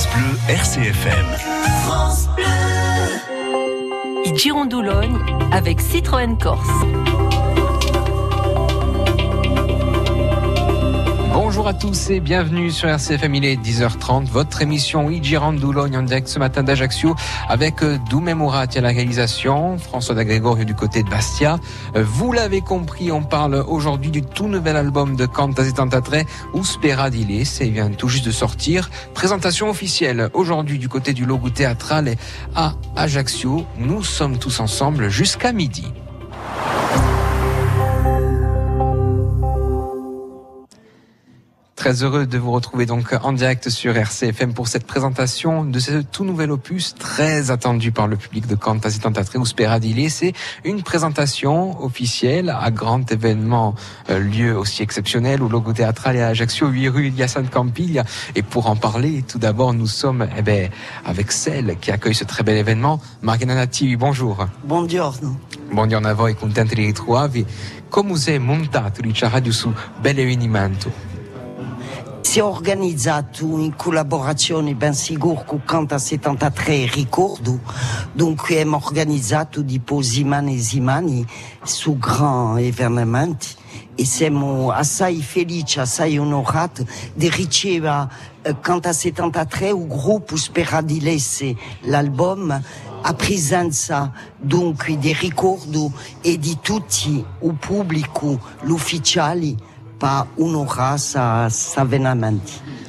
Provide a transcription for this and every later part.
France Bleu RCFM. France Bleu. Girondoulogne avec Citroën Corse. Bonjour à tous et bienvenue sur RCFM, il est 10h30, votre émission Idjirandoulogne en direct ce matin d'Ajaccio avec euh, Doumé Mourat à la réalisation, François D'Agrégorio du côté de Bastia. Euh, vous l'avez compris, on parle aujourd'hui du tout nouvel album de Cantas et Tentatre, Uspera c'est vient tout juste de sortir. Présentation officielle aujourd'hui du côté du logo théâtral à Ajaccio. Nous sommes tous ensemble jusqu'à midi. Très heureux de vous retrouver donc en direct sur RCFM pour cette présentation de ce tout nouvel opus très attendu par le public de Cantas et Tentatré ou Speradile. C'est une présentation officielle à grand événement, euh, lieu aussi exceptionnel au logo théâtral et à Ajaccio, 8 rue Yassine Campiglia. Et pour en parler, tout d'abord, nous sommes eh ben, avec celle qui accueille ce très bel événement, Mariana Nati. Bonjour. Buongiorno. Buongiorno a voi, contenti di ritrovarvi. Come è montato radio su bel avvenimento? Si è organizzato in collaborazione ben sicuro con Canta 73 Ricordo, dunque abbiamo organizzato di Posimani e Zimani su grandi eventi e siamo assai felici, assai onorati di ricevere eh, Canta 73 un gruppo speradilese l'album a presenza dunque di ricordo e di tutti il pubblico, l'ufficiali pas sa, sa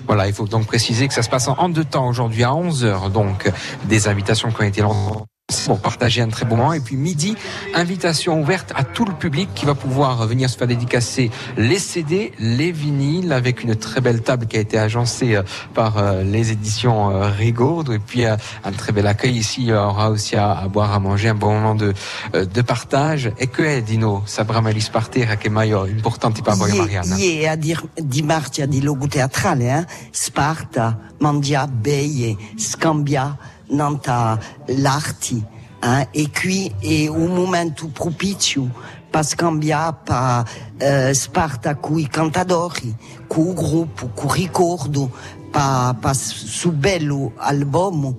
Voilà, il faut donc préciser que ça se passe en deux temps aujourd'hui à 11h, donc des invitations qui ont été lancées pour partager un très bon moment. Et puis midi, invitation ouverte à tout le public qui va pouvoir venir se faire dédicacer les CD, les vinyles, avec une très belle table qui a été agencée euh, par euh, les éditions euh, Rigaud. Et puis un très bel accueil ici. Il y aura aussi à, boire, à manger, un bon moment de, de partage. Et que est, Dino, Sabramalis partire che maio importante per voi, Mariana? Ie, a dir, di di logo teatrale, eh? Sparta, Mandia, Beie, Scambia, nanta l'arti hein, e qui è un momento propizio per scambiare per eh, Sparta coi cantadori, il gruppo, con ricordo, per, per su bello album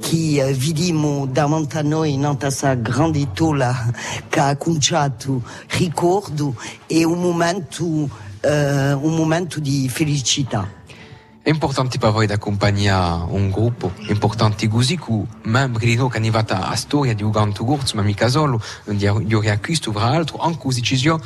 che eh, vediamo davanti a noi in questa grande tola che ha cominciato ricordo e un momento, eh, un momento di felicità. È importante per voi accompagnare un gruppo, importante così che membri di noi che hanno arrivato a storia di Uganto Gurz, ma mica solo, di riacquisto fra l'altro, anche decisioni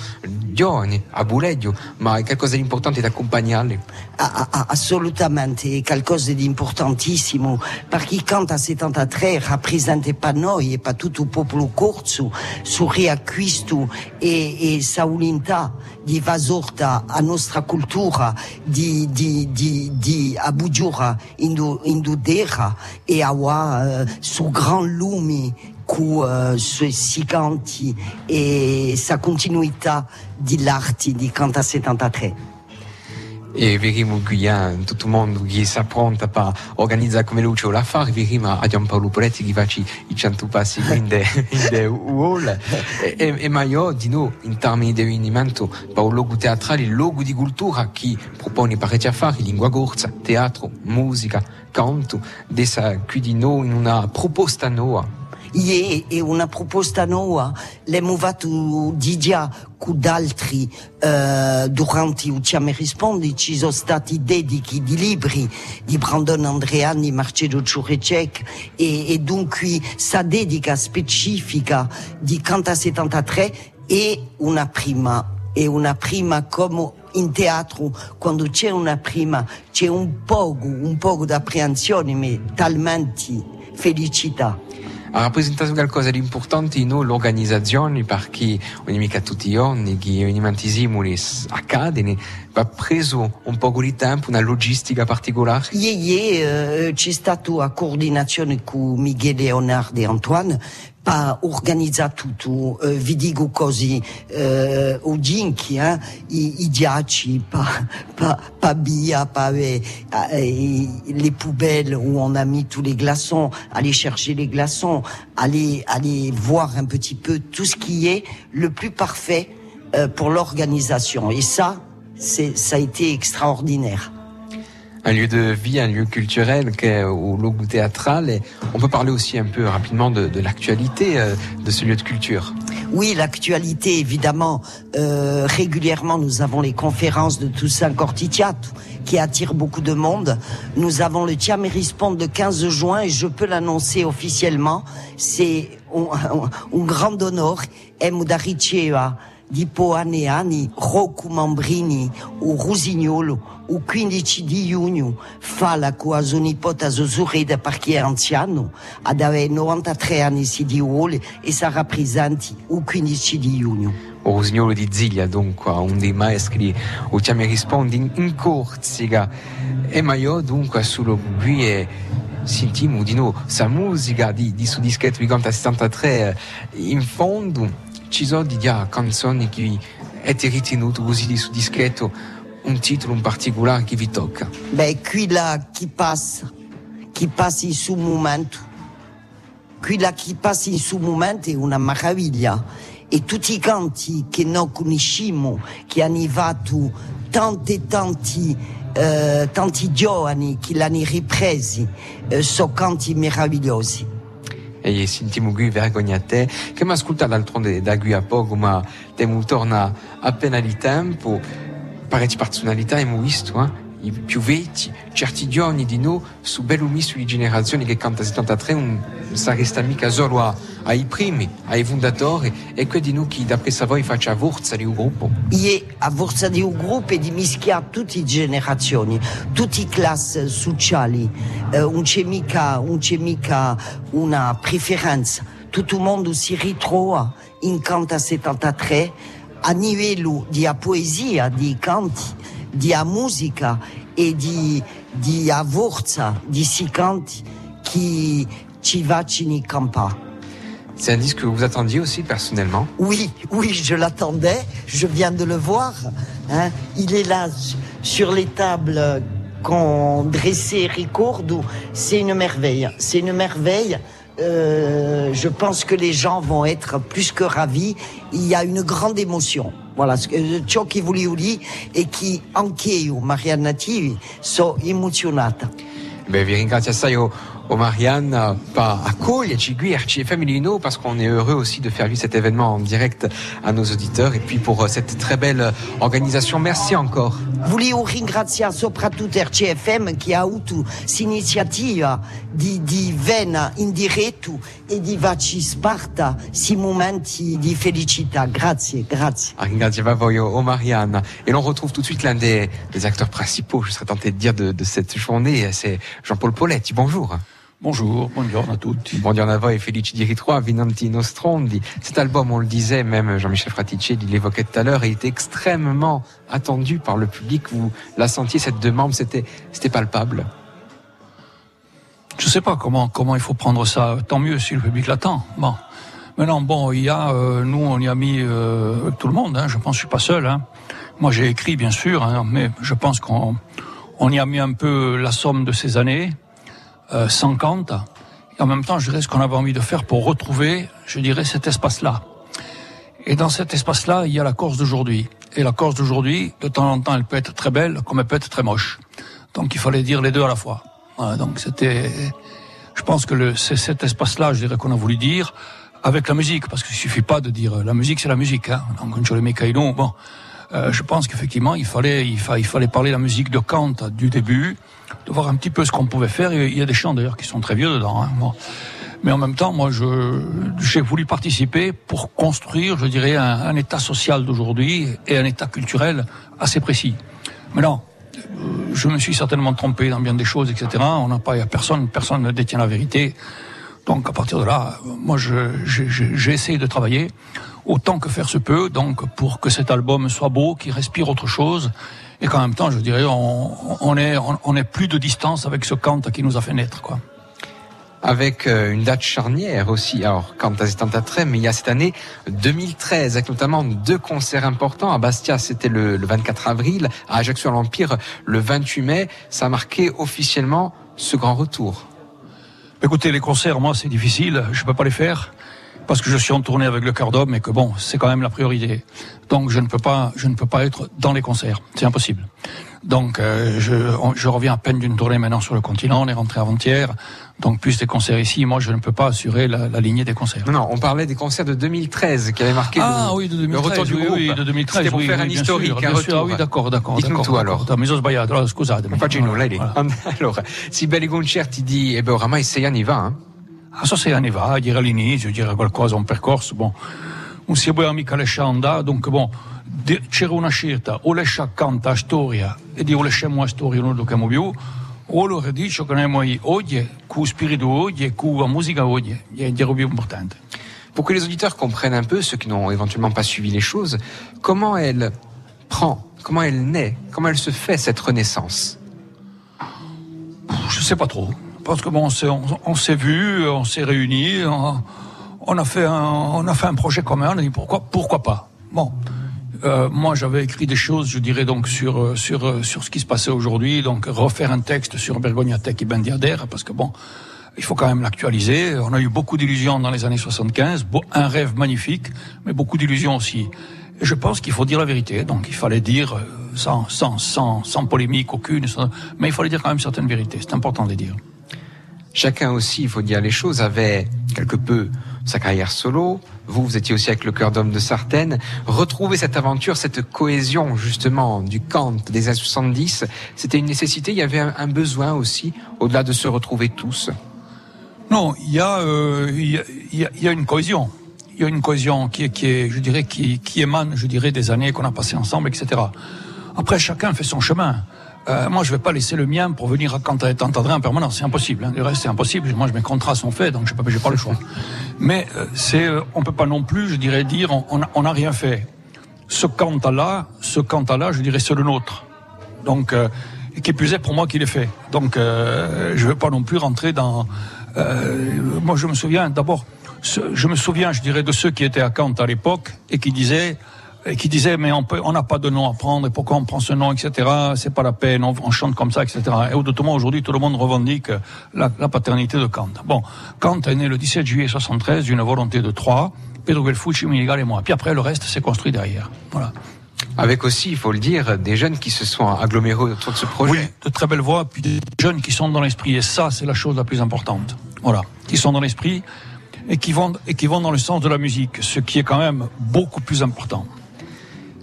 giovani, a Buleggio, ma è qualcosa di importante da accompagnarli? assolutamente, è qualcosa di importantissimo, perché Canta 73 rappresenta per noi e per tutto il popolo corso su riacquisto e, e sa volontà di vasorta a nostra cultura, di, di, di, di di Abujura indu, indudera e awa uh, su gran lumi cu sui sicanti e sa continuità di l'arti di Canta 73. E verremo qui tutto il mondo che si appronta per organizzare come luce o la fare verremo a Giampaolo Poletti che faccia i 100 passi in de, in de uol e, e ma io di noi in termini di avvenimento per un logo teatrale il logo di cultura che propone parecchi affari lingua gorza, teatro, musica, canto. Dessa qui di noi in una proposta nuova Ie è una proposta nuova, l'abbiamo fatto già con altri uh, durante il Rispondi, ci sono stati dedichi di libri di Brandon Andreani, Marcello Ciurecek e, e dunque sa dedica specifica di Canta 73 è una prima, è una prima come in teatro quando c'è una prima c'è un poco, un poco d'apprensione ma talmente felicità. Ha rappresentato qualcosa di importante in l'organizzazione perché ogni mica tutti i giorni che eventi simili accadono va preso un po' di tempo, una logistica particolare? Ieri uh, c'è stata una coordinazione con Miguel Leonardo e Antoine pa organizza tutto, eh, vi dico così, eh, eh, i, i ghiacci, pa, pa, pa Bia, eh, eh, les poubelles où on a mis tous les glaçons, aller chercher les glaçons, aller, aller voir un petit peu tout ce qui est le plus parfait pour l'organisation. Et ça, c'est, ça a été extraordinaire. Un lieu de vie, un lieu culturel au logo théâtral. Et on peut parler aussi un peu rapidement de, de l'actualité euh, de ce lieu de culture. Oui, l'actualité, évidemment. Euh, régulièrement, nous avons les conférences de Toussaint Cortitiato qui attirent beaucoup de monde. Nous avons le Tiamerispond de 15 juin et je peux l'annoncer officiellement. C'est un, un, grand honneur. Di Poaneani, Rocco Mambrini, o Rosignolo, o 15 di giugno fa con sua nipote Zosureda perché è anziano, ad avere 93 anni si di vuole e sarà presente il 15 di giugno. Rosignolo di Ziglia, dunque, un dei maestri, o ti mi rispondi in, in Corsica. E ma io, dunque, solo qui e sentiamo di nuovo sa musica di, di su dischetto di Conta 73 in fondo ci sono di canzoni che avete ritenuto così su dischetto un titolo in particolare che vi tocca? Beh, qui là chi passa, chi passa in suo momento, qui là chi passa in suo momento è una meraviglia. E tutti i canti che noi conosciamo, che hanno fatto tanti tanti, eh, tanti giovani che l'hanno ripresi, eh, sono canti meravigliosi. E sentiamo qui vergognate che mi ascolta d'altronde da qui a poco ma temo torna appena di tempo parecchie personalità abbiamo visto eh? I più vecchi certi giorni di noi su bellumi sulle generazioni che canta 73 non resta mica solo a, ai primi ai fondatori e que di noi d'après sa voi faccia forza di un e di un gruppo di mischiare tutte le generazioni tutte le classi sociali eh, non c'è mica, non c'è mica una preferenza. Tutto il mondo si ritrova in Canta 73 a livello di poesia di a musica e di, di a forza di si canti che ci vaccini campa. C'est un disque que vous attendiez aussi personnellement? Oui, oui, je l'attendais. Je viens de le voir. Hein. Il est là sur les tables qu'on dressait Ricordo. C'est une merveille. C'est une merveille. Euh, je pense que les gens vont être plus que ravis. Il y a une grande émotion. Voilà, ciò che volevo dire e che anche io, Marianne Nativi, sono emozionata. Beh, vi ringrazio assai o, o Marianne pas accoglierci qui RCFM Milino parce qu'on est heureux aussi de faire vivre cet événement en direct à nos auditeurs et puis pour cette très belle organisation. Merci encore. Volevo ringraziare soprattutto RCFM che ha avuto l'iniziativa di, di Vena in diretto e di Vaci Sparta si momenti di felicità. Grazie, grazie. Ringrazio a voi o Marianne. Et l'on retrouve tout de suite l'un des, des, acteurs principaux, je serais tenté de dire, de, de cette journée, c'est Jean-Paul Poletti. Bonjour. Bonjour, buongiorno a tutti. Buongiorno a voi, felici di ritrovare, Vinanti Nostrondi. Cet album, on le disait, même Jean-Michel Fraticelli l'évoquait tout à l'heure, il était extrêmement attendu par le public. Vous la sentiez, cette demande, c'était, c'était palpable? Je sais pas comment, comment il faut prendre ça. Tant mieux si le public l'attend. Bon. Maintenant, bon, il y a, euh, nous, on y a mis euh, tout le monde. Hein, je pense, que je suis pas seul. Hein. Moi, j'ai écrit, bien sûr, hein, mais je pense qu'on on y a mis un peu la somme de ces années, euh, 50. Et en même temps, je dirais ce qu'on avait envie de faire pour retrouver, je dirais, cet espace-là. Et dans cet espace-là, il y a la Corse d'aujourd'hui. Et la Corse d'aujourd'hui, de temps en temps, elle peut être très belle, comme elle peut être très moche. Donc, il fallait dire les deux à la fois. Voilà, donc, c'était, je pense que c'est cet espace-là, je dirais, qu'on a voulu dire avec la musique, parce qu'il suffit pas de dire la musique, c'est la musique. Hein. Donc, Mekaïlon, bon, euh, je pense qu'effectivement, il fallait, il, fa, il fallait parler la musique de Kant du début, de voir un petit peu ce qu'on pouvait faire. Il y a des chants d'ailleurs qui sont très vieux dedans. Hein. Bon. Mais en même temps, moi, j'ai voulu participer pour construire, je dirais, un, état social d'aujourd'hui et un état culturel assez précis. Mais non, je me suis certainement trompé dans bien des choses, etc. On n'a pas, il y a personne, personne ne détient la vérité. Donc à partir de là, moi, j'ai essayé de travailler autant que faire se peut, donc pour que cet album soit beau, qu'il respire autre chose, et qu'en même temps, je dirais, on, on est, on, on est plus de distance avec ce Kant qui nous a fait naître, quoi avec une date charnière aussi. Alors, quand à très, mais il y a cette année 2013, avec notamment deux concerts importants. À Bastia, c'était le, le, 24 avril. À Ajaccio, à l'Empire, le 28 mai. Ça a marqué officiellement ce grand retour. Écoutez, les concerts, moi, c'est difficile. Je peux pas les faire. Parce que je suis en tournée avec le cœur d'homme et que bon, c'est quand même la priorité. Donc je ne peux pas, je ne peux pas être dans les concerts, c'est impossible. Donc euh, je, je, reviens à peine d'une tournée maintenant sur le continent, on est rentré avant-hier, donc plus des concerts ici, moi je ne peux pas assurer la, la, lignée des concerts. Non, non, on parlait des concerts de 2013 qui avaient marqué ah, le, oui, de 2013, le retour du oui, groupe. Oui, de 2013, C'était pour oui, faire un bien historique, sûr, un. Ah, oui, d'accord, d'accord. Dites-nous tout alors. Sbagliato, allora scusatemi. Facciamo lei. Voilà. Allora, si belli concerti di, e beh, oramai sei anni va, eh? Ah, so sei anni fa, dire all'inizio, dire qualcosa, un percorso, bon. Non si poteva mica lasciare andare, dunque, bon, c'era una scelta, o lascia accanto la storia e di o lasciamo la storia non lo chiamo più, o allora dice che noi oggi, con lo spirito oggi con la musica oggi, è più importante. Pour que les auditeurs comprennent un peu, ceux qui n'ont éventuellement pas suivi les choses, comment elle prend, comment elle naît, comment elle se fait cette renaissance? Je sais pas trop. Parce que bon, on s'est, on, on s'est vu, on s'est réunis, on, a fait un, on a fait un projet commun. On a dit pourquoi, pourquoi pas. Bon, euh, moi j'avais écrit des choses, je dirais donc sur euh, sur euh, sur ce qui se passait aujourd'hui, donc refaire un texte sur Bergognatec et Bendiader, parce que bon, il faut quand même l'actualiser. On a eu beaucoup d'illusions dans les années 75, beau- un rêve magnifique, mais beaucoup d'illusions aussi. Et je pense qu'il faut dire la vérité. Donc il fallait dire euh, sans sans sans polémique aucune, mais il fallait dire quand même certaines vérités. C'est important de les dire. Chacun aussi, il faut dire les choses, avait quelque peu sa carrière solo. Vous, vous étiez aussi avec le cœur d'homme de Sartène. Retrouver cette aventure, cette cohésion justement du Kant des années 70, c'était une nécessité. Il y avait un, besoin aussi, au-delà de se retrouver tous. Non, il y a, euh, il y a, il y a- une cohésion. Il y a une cohésion qui qui est je dirais, qui, qui émane, je dirais, des années qu'on a passées ensemble, etc. Après, chacun fait son chemin. Euh, moi, je vais pas laisser le mien pour venir à quand t'entendrais en permanence. C'est impossible. Hein. Le reste, c'est impossible. Moi, mes contrats sont faits, donc je pas, j'ai pas le choix. Mais euh, c'est, euh, on peut pas non plus, je dirais, dire, on- n'a rien fait. Ce quant-là, ce quant-là, je dirais, c'est le nôtre. Donc, euh, qui plus est pour moi qui l'ai fait. Donc, euh, je ne veux pas non plus rentrer dans. moi, je me souviens d'abord, je me souviens, je dirais, de ceux qui étaient à Kant à l'époque et qui disaient, qui disaient, mais on peut, on n'a pas de nom à prendre, et pourquoi on prend ce nom, etc. C'est pas la peine, on, on chante comme ça, etc. Et autrement, aujourd'hui, tout le monde revendique la, la paternité de Kant. Bon, Kant est né le 17 juillet 73 d'une volonté de trois, Pedro Gelfucci, Minigal et moi. Puis après, le reste s'est construit derrière. Voilà. Avec aussi, il faut le dire, des jeunes qui se sont agglomérés autour de ce projet. Oui, de très belles voix, puis des jeunes qui sont dans l'esprit. Et ça, c'est la chose la plus importante. Voilà. Qui sont dans l'esprit et qui vont, et qui vont dans le sens de la musique, ce qui est quand même beaucoup plus important.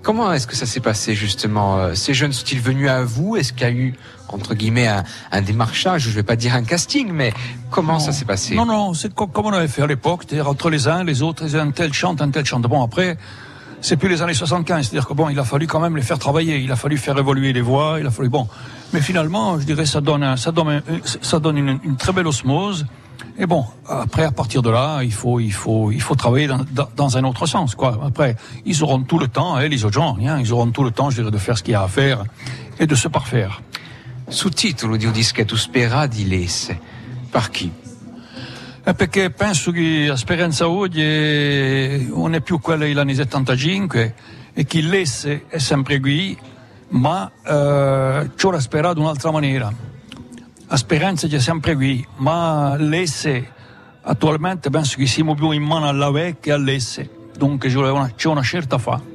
Comment est-ce que ça s'est passé justement Euh, Ces jeunes sont-ils venus à vous Est-ce qu'il y a eu, entre guillemets, un, un démarchage Je ne vais pas dire un casting, mais comment ça s'est passé Non, non, c'est co- comme on avait fait à l'époque, c'est-à-dire entre les uns, les autres, un tel chante, un tel chante. Bon, après, c'est plus les années 75, c'est-à-dire que bon, il a fallu quand même les faire travailler, il a fallu faire évoluer les voix, il a fallu, bon. Mais finalement, je dirais, ça donne, un- ça donne, un- ça donne une, une très belle osmose. Et bon, après, à partir de là, il faut, il faut, il faut travailler dans, un autre sens, quoi. Après, ils auront tout le temps, hein, les autres gens, rien, ils auront tout le temps, je dirais, de faire ce qu'il y a à faire et de se parfaire. Sous-titolo di un dischetto Spera di Lesse. Par Eh, Perché penso che la speranza oggi non è più quella degli anni 75 e chi l'esse è sempre qui, ma eh, ci ora sperato in un'altra maniera. La speranza è sempre qui, ma l'esse attualmente penso che siamo più in mano alla vecchia e all'esse, dunque c'è una, c'è una scelta a fare.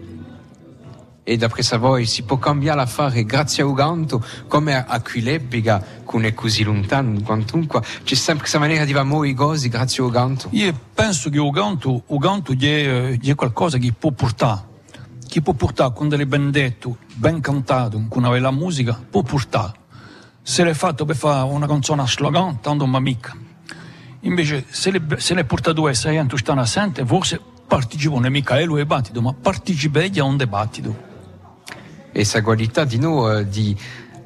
E d'après sa voi si può cambiare l'affare grazie a Uganto, come a Quileppiga, che non è così lontano quantunque. C'è sempre questa maniera di fare i cose grazie a Uganto. Io penso che Uganto, Uganto è, è qualcosa che può portare, che può portare con delle bendette ben cantate, con una bella musica, può portare. Se l'è fatto per fare una canzone a slogan, tanto ma mica. Invece, se le, se le porta due e sei anni stanno assente, forse partecipano mica a un dibattito, ma partecipano a un dibattito. E sa qualità di noi, di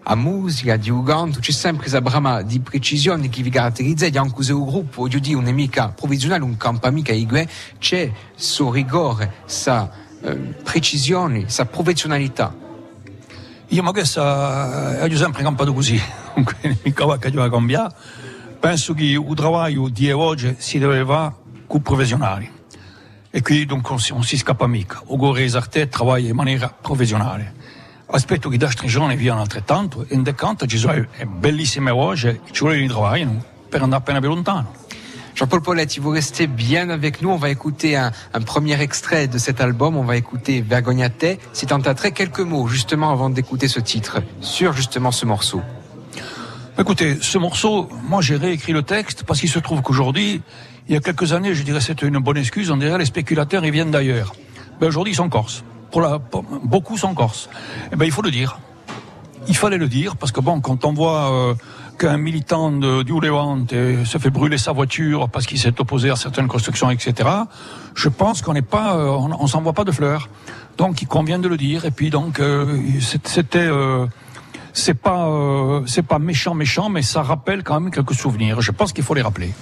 a musica, di Uganto, c'è sempre questa brama di precisione che vi caratterizza, e anche se un gruppo, voglio dire, mica provvisionale, un campo mica igue, c'è suo rigore, sa eh, precisione, sa professionalità. Io ma questa è sempre campato così, quindi mica va che deve cambiare. Penso che il lavoro di oggi si deve fare con professionali. E qui dunque non si, scappa mica. Ogore Esarte lavora in maniera professionale. Aspetto che da giorni viano altrettanto e in decanta ci sono bellissime voci, ci vogliono lavorare per andare appena più lontano. Jean-Paul Paulette, vous restez bien avec nous. On va écouter un, premier extrait de cet album. On va écouter Vergognate. C'est un très quelques mots justement avant d'écouter ce titre sur justement ce morceau. Écoutez, ce morceau, moi j'ai réécrit le texte parce qu'il se trouve qu'aujourd'hui, il y a quelques années, je dirais c'était une bonne excuse, on dirait les spéculateurs ils viennent d'ailleurs. Ben aujourd'hui ils sont corses. Pour la, beaucoup sont corses. Eh ben il faut le dire. Il fallait le dire parce que bon, quand on voit euh, qu'un militant de, du Levante se fait brûler sa voiture parce qu'il s'est opposé à certaines constructions, etc. Je pense qu'on n'est pas, euh, on, on s'envoie pas de fleurs. Donc il convient de le dire. Et puis donc euh, c'était, euh, c'est pas, c'est pas méchant méchant, mais ça rappelle quand même quelques souvenirs. Je pense qu'il faut les rappeler.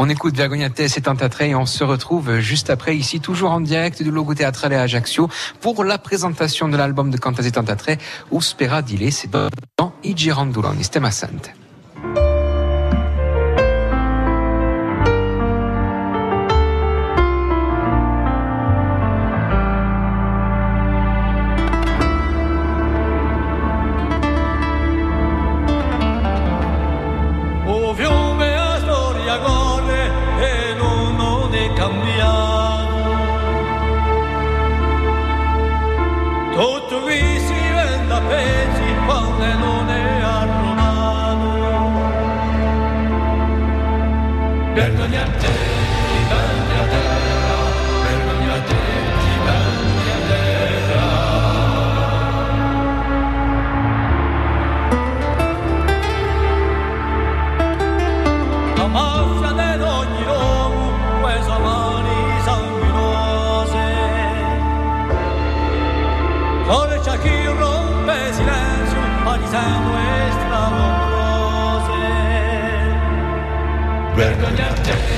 On écoute Vergognate, c'est un et on se retrouve juste après ici, toujours en direct du logo théâtral à Ajaccio pour la présentation de l'album de Cantas et Tantatre, Uspera Dile, c'est dans regret.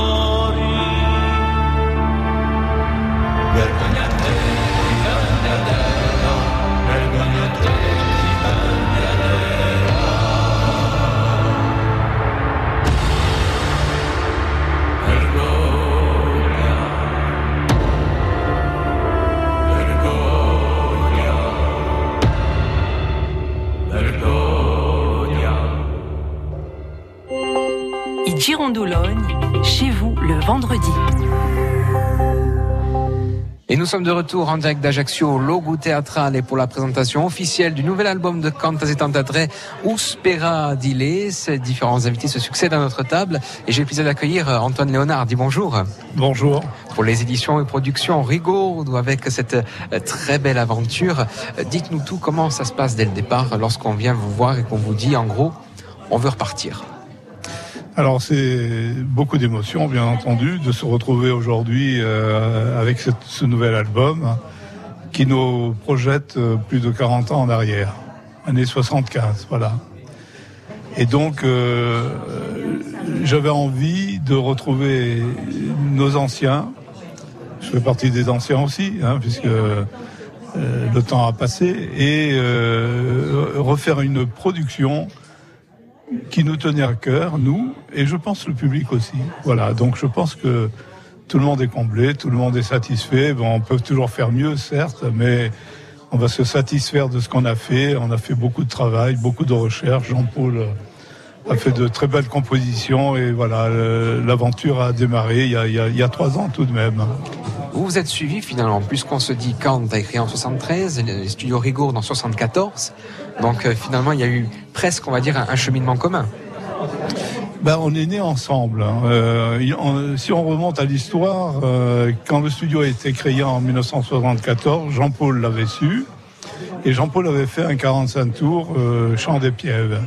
I Girandoloni, Stema Sante. nous sommes de retour en direct d'Ajaccio, Logo Théâtral, et pour la présentation officielle du nouvel album de Cantas et Tantatre, Uspera Dile. Ces différents invités se succèdent à notre table et j'ai le plaisir d'accueillir Antoine Léonard. Dis bonjour. Bonjour. Pour les éditions et productions Rigaud, avec cette euh, très belle aventure, euh, dites-nous tout, comment ça se passe dès le départ lorsqu'on vient vous voir et qu'on vous dit, en gros, on veut repartir? Alors c'est beaucoup d'émotions, bien entendu, de se retrouver aujourd'hui euh, avec ce nouvel album qui nous projette euh, plus de 40 ans en arrière, année 75, voilà. Et donc, euh, j'avais envie de retrouver nos anciens. Je fais partie des anciens aussi, hein, puisque euh, le temps a passé, et euh, refaire une production qui nous tenait à cœur, nous, et je pense le public aussi. Voilà, donc je pense que tout le monde est comblé, tout le monde est satisfait. Bon, on peut toujours faire mieux, certes, mais on va se satisfaire de ce qu'on a fait. On a fait beaucoup de travail, beaucoup de recherches. Jean-Paul a fait de très belles compositions et voilà, l'aventure a démarré il y a, il, y a, trois ans tout de même. Vous vous êtes suivi finalement, puisqu'on se dit Kant a écrit en 73, les studios Rigaud en 74. Donc euh, finalement, il y a eu presque, on va dire, un, cheminement commun. Ben, on est nés ensemble. Hein. Euh, si on remonte à l'histoire, euh, quand le studio a été créé en 1974, Jean-Paul l'avait su. Et Jean-Paul avait fait un 45 tours euh, Chant des Pièves.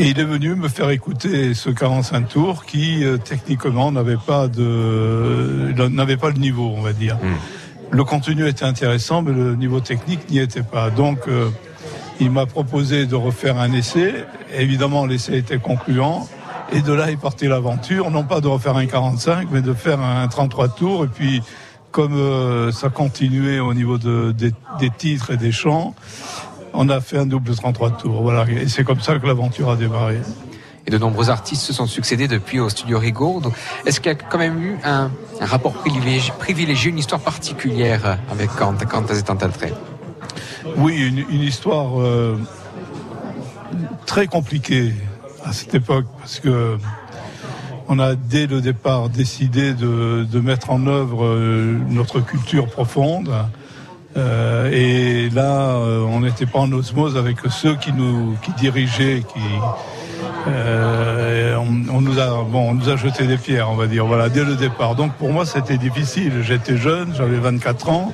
Et il est venu me faire écouter ce 45 tours qui, euh, techniquement, n'avait pas de, n'avait pas le niveau, on va dire. Hmm. Le contenu était intéressant, mais le niveau technique n'y était pas. Donc, euh, il m'a proposé de refaire un essai. Évidemment, l'essai était concluant. Et de là est partie l'aventure, non pas de refaire un 45, mais de faire un 33 tours. Et puis, comme euh, ça continuait au niveau de, des, des titres et des chants, on a fait un double 33 tours. Voilà, et c'est comme ça que l'aventure a démarré. Et de nombreux artistes se sont succédés depuis au studio Rigaud. Est-ce qu'il y a quand même eu un, rapport privilégié, une histoire particulière avec Kant, Kant trait Oui, une, histoire euh, très compliquée à cette époque, parce que on a dès le départ décidé de, mettre en œuvre euh, notre culture profonde euh, et là, euh, on n'était pas en osmose avec ceux qui nous qui dirigeaient, qui euh, on, nous a bon, on nous a jeté des pierres, on va dire, voilà, dès le départ. Donc pour moi, c'était difficile. J'étais jeune, j'avais 24 ans.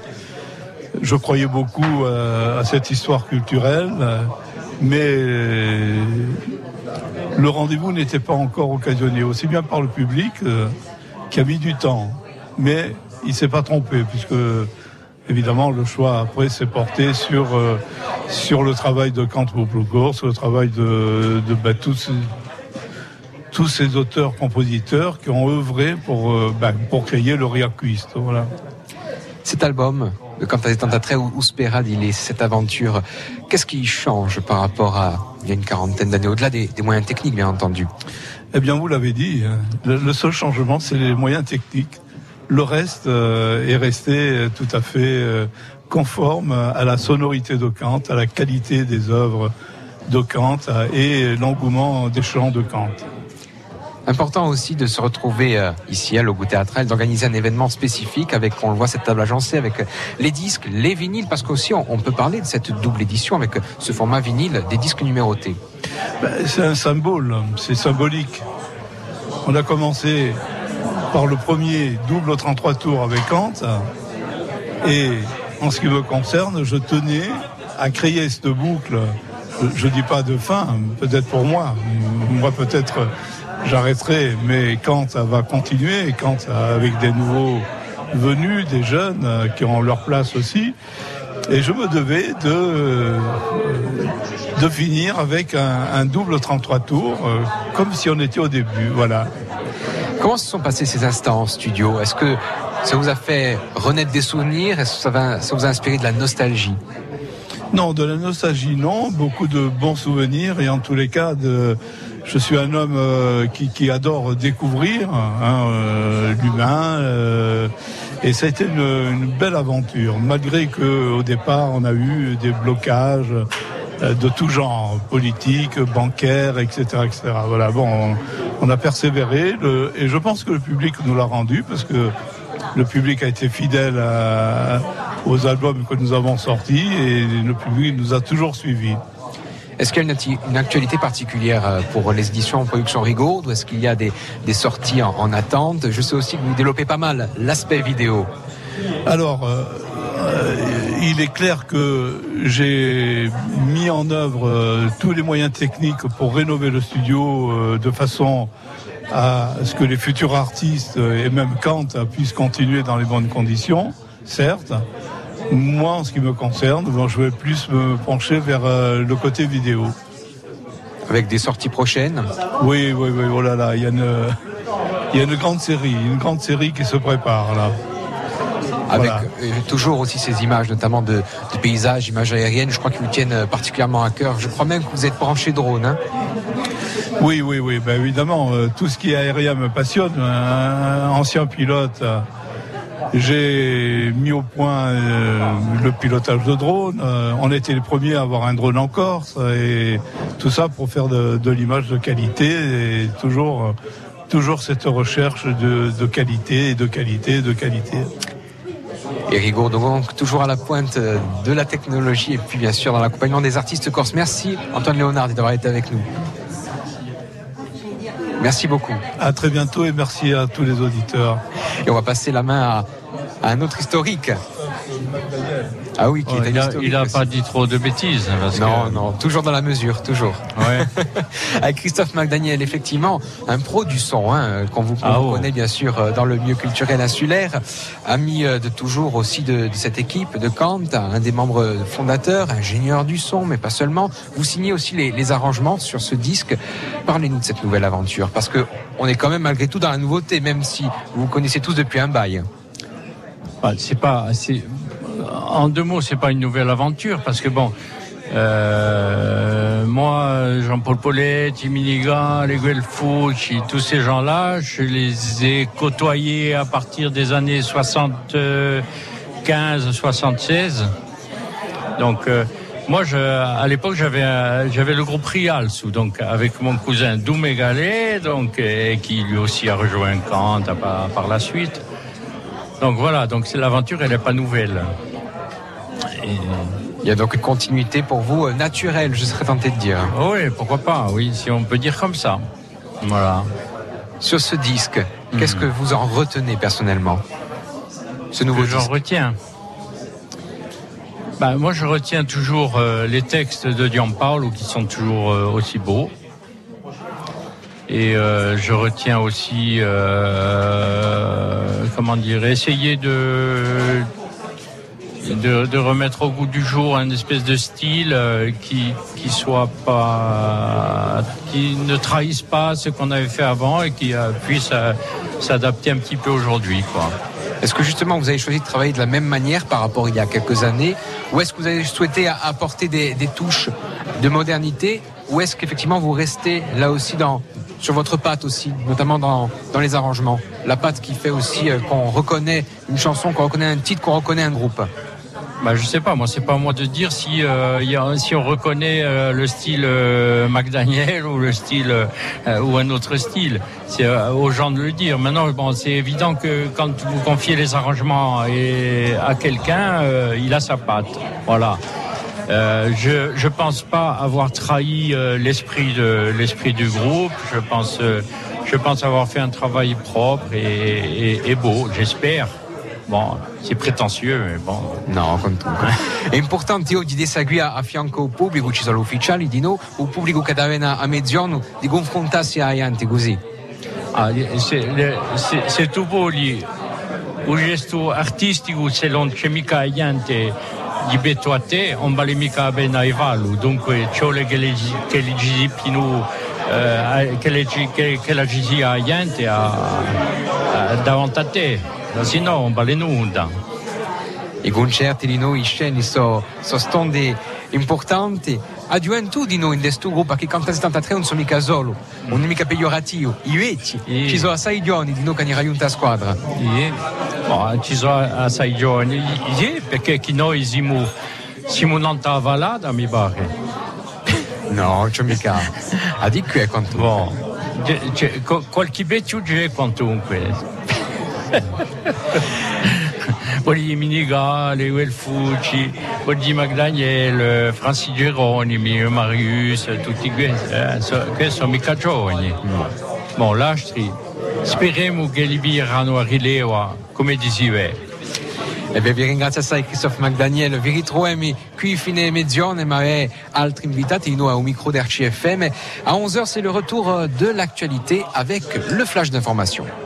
Je croyais beaucoup à cette histoire culturelle, mais le rendez-vous n'était pas encore occasionné, aussi bien par le public qui a mis du temps, mais il s'est pas trompé puisque évidemment, le choix après s'est porté sur, euh, sur le travail de Kant Boublogor, sur le travail de, de bah, tous, ces, tous ces auteurs-compositeurs qui ont œuvré pour, euh, bah, pour créer le Riacuiste. Voilà. Cet album, de Quant à très ou Sperad, il est cette aventure? Qu'est-ce qui change par rapport à il y a une quarantaine d'années, au-delà des, des, moyens techniques, bien entendu? Eh bien, vous l'avez dit, hein. le seul changement, c'est les moyens techniques. Le reste euh, est resté euh, tout à fait euh, conforme à la sonorité de Kant, à la qualité des œuvres de Kant et l'engouement des chants de Kant. Important aussi de se retrouver ici à Logo Théâtral, d'organiser un événement spécifique avec, on le voit, cette table agencée avec les disques, les vinyles, parce qu'aussi on, peut parler de cette double édition avec ce format vinyle des disques numérotés. Ben, c'est un symbole, c'est symbolique. On a commencé par le premier double 33 tours avec Kant. Et en ce qui me concerne, je tenais à créer cette boucle. Je, dis pas de fin, peut-être pour moi. Moi, peut-être j'arrêterai, mais Kant va continuer. Kant avec des nouveaux venus, des jeunes qui ont leur place aussi. Et je me devais de, de finir avec un, un double 33 tours, euh, comme si on était au début. Voilà. Comment se sont passés ces instants en studio? Est-ce que ça vous a fait renaître des souvenirs? Est-ce que ça, vous a inspiré de la nostalgie? Non, de la nostalgie, non. Beaucoup de bons souvenirs et en tous les cas, je suis un homme euh, qui, adore découvrir hein, euh, l'humain. Euh, et ça a été une, belle aventure, malgré que au départ on a eu des blocages, de tout genre, politique, bancaire, etc., etc. Voilà, bon, on, a persévéré et je pense que le public nous l'a rendu parce que le public a été fidèle aux albums que nous avons sortis et le public nous a toujours suivis. Est-ce qu'il y a une, actualité particulière euh, pour les éditions en production Rigaud ou est-ce qu'il y a des, sorties en, attente? Je sais aussi que vous développez pas mal l'aspect vidéo. Alors, euh, euh, il est clair que j'ai mis en œuvre euh, tous les moyens techniques pour rénover le studio euh, de façon à ce que les futurs artistes et même Kant puissent continuer dans les bonnes conditions, certes. Moi, en ce qui me concerne, je vais plus me pencher vers euh, le côté vidéo. Avec des sorties prochaines? Oui, oui, oui, oh là là, il y a une, il y a une grande série, une grande série qui se prépare là. Avec euh, toujours aussi ces images, notamment de, de, paysages, images aériennes, je crois qu'ils vous tiennent euh, particulièrement à cœur. Je crois même que vous êtes branché drone. Hein oui, oui, oui, ben évidemment, euh, tout ce qui est aérien me passionne. Un ancien pilote, j'ai mis au point euh, le pilotage de drone. Euh, on était les premiers à avoir un drone en Corse et tout ça pour faire de, de l'image de qualité et toujours, toujours cette recherche de, de qualité et de qualité et de qualité. Eric Gourdon, donc toujours à la pointe de la technologie et puis bien sûr dans l'accompagnement des artistes corses. Merci Antoine Léonard d'avoir été avec nous. Merci beaucoup. À très bientôt et merci à tous les auditeurs. Et on va passer la main à, à un autre historique. Ah oui, qui Oh, est il a, historique il a aussi. pas dit trop de bêtises. Parce Non, que- non, toujours dans la mesure, toujours. Ouais. Avec Christophe McDaniel, effectivement, un pro du son, hein, qu'on vous, Ah oh. connaît bien sûr euh, dans le milieu culturel insulaire, ami euh, de toujours aussi de, de cette équipe de Kant, un des membres fondateurs, ingénieur du son, mais pas seulement. Vous signez aussi les, les arrangements sur ce disque. Parlez-nous de cette nouvelle aventure, parce que on est quand même malgré tout dans la nouveauté, même si vous connaissez tous depuis un bail. Bah, c'est pas, en deux mots, c'est pas une nouvelle aventure parce que bon, euh, moi, Jean-Paul Paulet, Timmy Liga, les Guelfouchi, tous ces gens-là, je les ai côtoyés à partir des années 75, 76. Donc, euh, moi, à l'époque, j'avais le groupe Rial sous, donc avec mon cousin Doumé Gallet, donc qui lui aussi a rejoint Kant par la suite. Donc voilà, donc c'est l'aventure, elle n'est pas nouvelle. Et- Il y a donc une continuité pour vous euh, naturelle, je serais tenté de dire. oh oui, pourquoi pas, oui, si on peut dire comme ça. Voilà. Sur ce disque, qu'est-ce Mhm. que vous en retenez personnellement Ce nouveau que j'en disque? retiens bah, Moi, je retiens toujours euh, les textes de Gianpaolo qui sont toujours euh, aussi beaux. Et euh, je retiens aussi, euh, comment dire, essayer de, de, remettre au goût du jour un espèce de style euh, qui qui ne trahisse pas ce qu'on avait fait avant et qui euh, puisse euh, s'adapter un petit peu aujourd'hui. Est-ce que justement vous avez choisi de travailler de la même manière par rapport il y a quelques années? Ou est-ce que vous avez souhaité apporter des, touches de modernité? Ou est-ce qu'effectivement vous restez là aussi dans, sur votre patte aussi, notamment dans, dans les arrangements? La patte qui fait aussi qu'on reconnaît une chanson, qu'on reconnaît un titre, qu'on reconnaît un groupe Bah, je sais pas, moi c'est pas à moi de dire si euh, y a, si on reconnaît euh, le style euh, McDaniel ou le style euh, ou un autre style. C'est euh, aux gens de le dire. Maintenant, bon, c'est évident que quand vous confiez les arrangements et, à quelqu'un, euh, il a sa patte. Voilà. Euh, je je pense pas avoir trahi euh, l'esprit de l'esprit du groupe. Je pense euh, je pense avoir fait un travail propre et, et, et beau. J'espère. Bon, c'est prétentieux, mais bon. No, tutto. È importante oggi di seguire a fianco al pubblico, ci sono ufficiali di noi, un pubblico che da viene a mezzogiorno, di confrontarsi ai anti così. Ah, c'est c'est tu voli un gesto artistico se non c'è mica niente di betto a te, non vale mica bene ai valu. Dunque, ciò che le che le gisi più eh, che, la gisi a niente a, a, davanti a te, se no non vale nulla. I concerti di noi, i sceni, sono so stonde importanti. A gioventù di noi in questo gruppo che canta 73 non sono mica solo, non è mica peggiorativo. I vecchi, Sì. ci sono assai giovani di noi che hanno raggiunto la squadra. Sì. Bon, ci sono assai giovani, sì, perché noi siamo, siamo nata a Valada, mi pare. No, non c'è mica. A di qui è quanto. Co- qualche vecchio c'è quantunque. Poi i Miniga, le Welfucci, poi di McDaniel, eh, Francis Geronimi, eh, Marius, eh, tutti questi, eh, questi sono mica giovani. Bon, lasci, speriamo che li virano a rileva, come diceva. E beh, vi ringrazio assai Christophe McDaniel, vi ritroviamo qui fine mezzogiorno, ma è altri invitati noi au micro d'RCFM. À 11h, c'est le retour de l'actualité avec le flash d'information.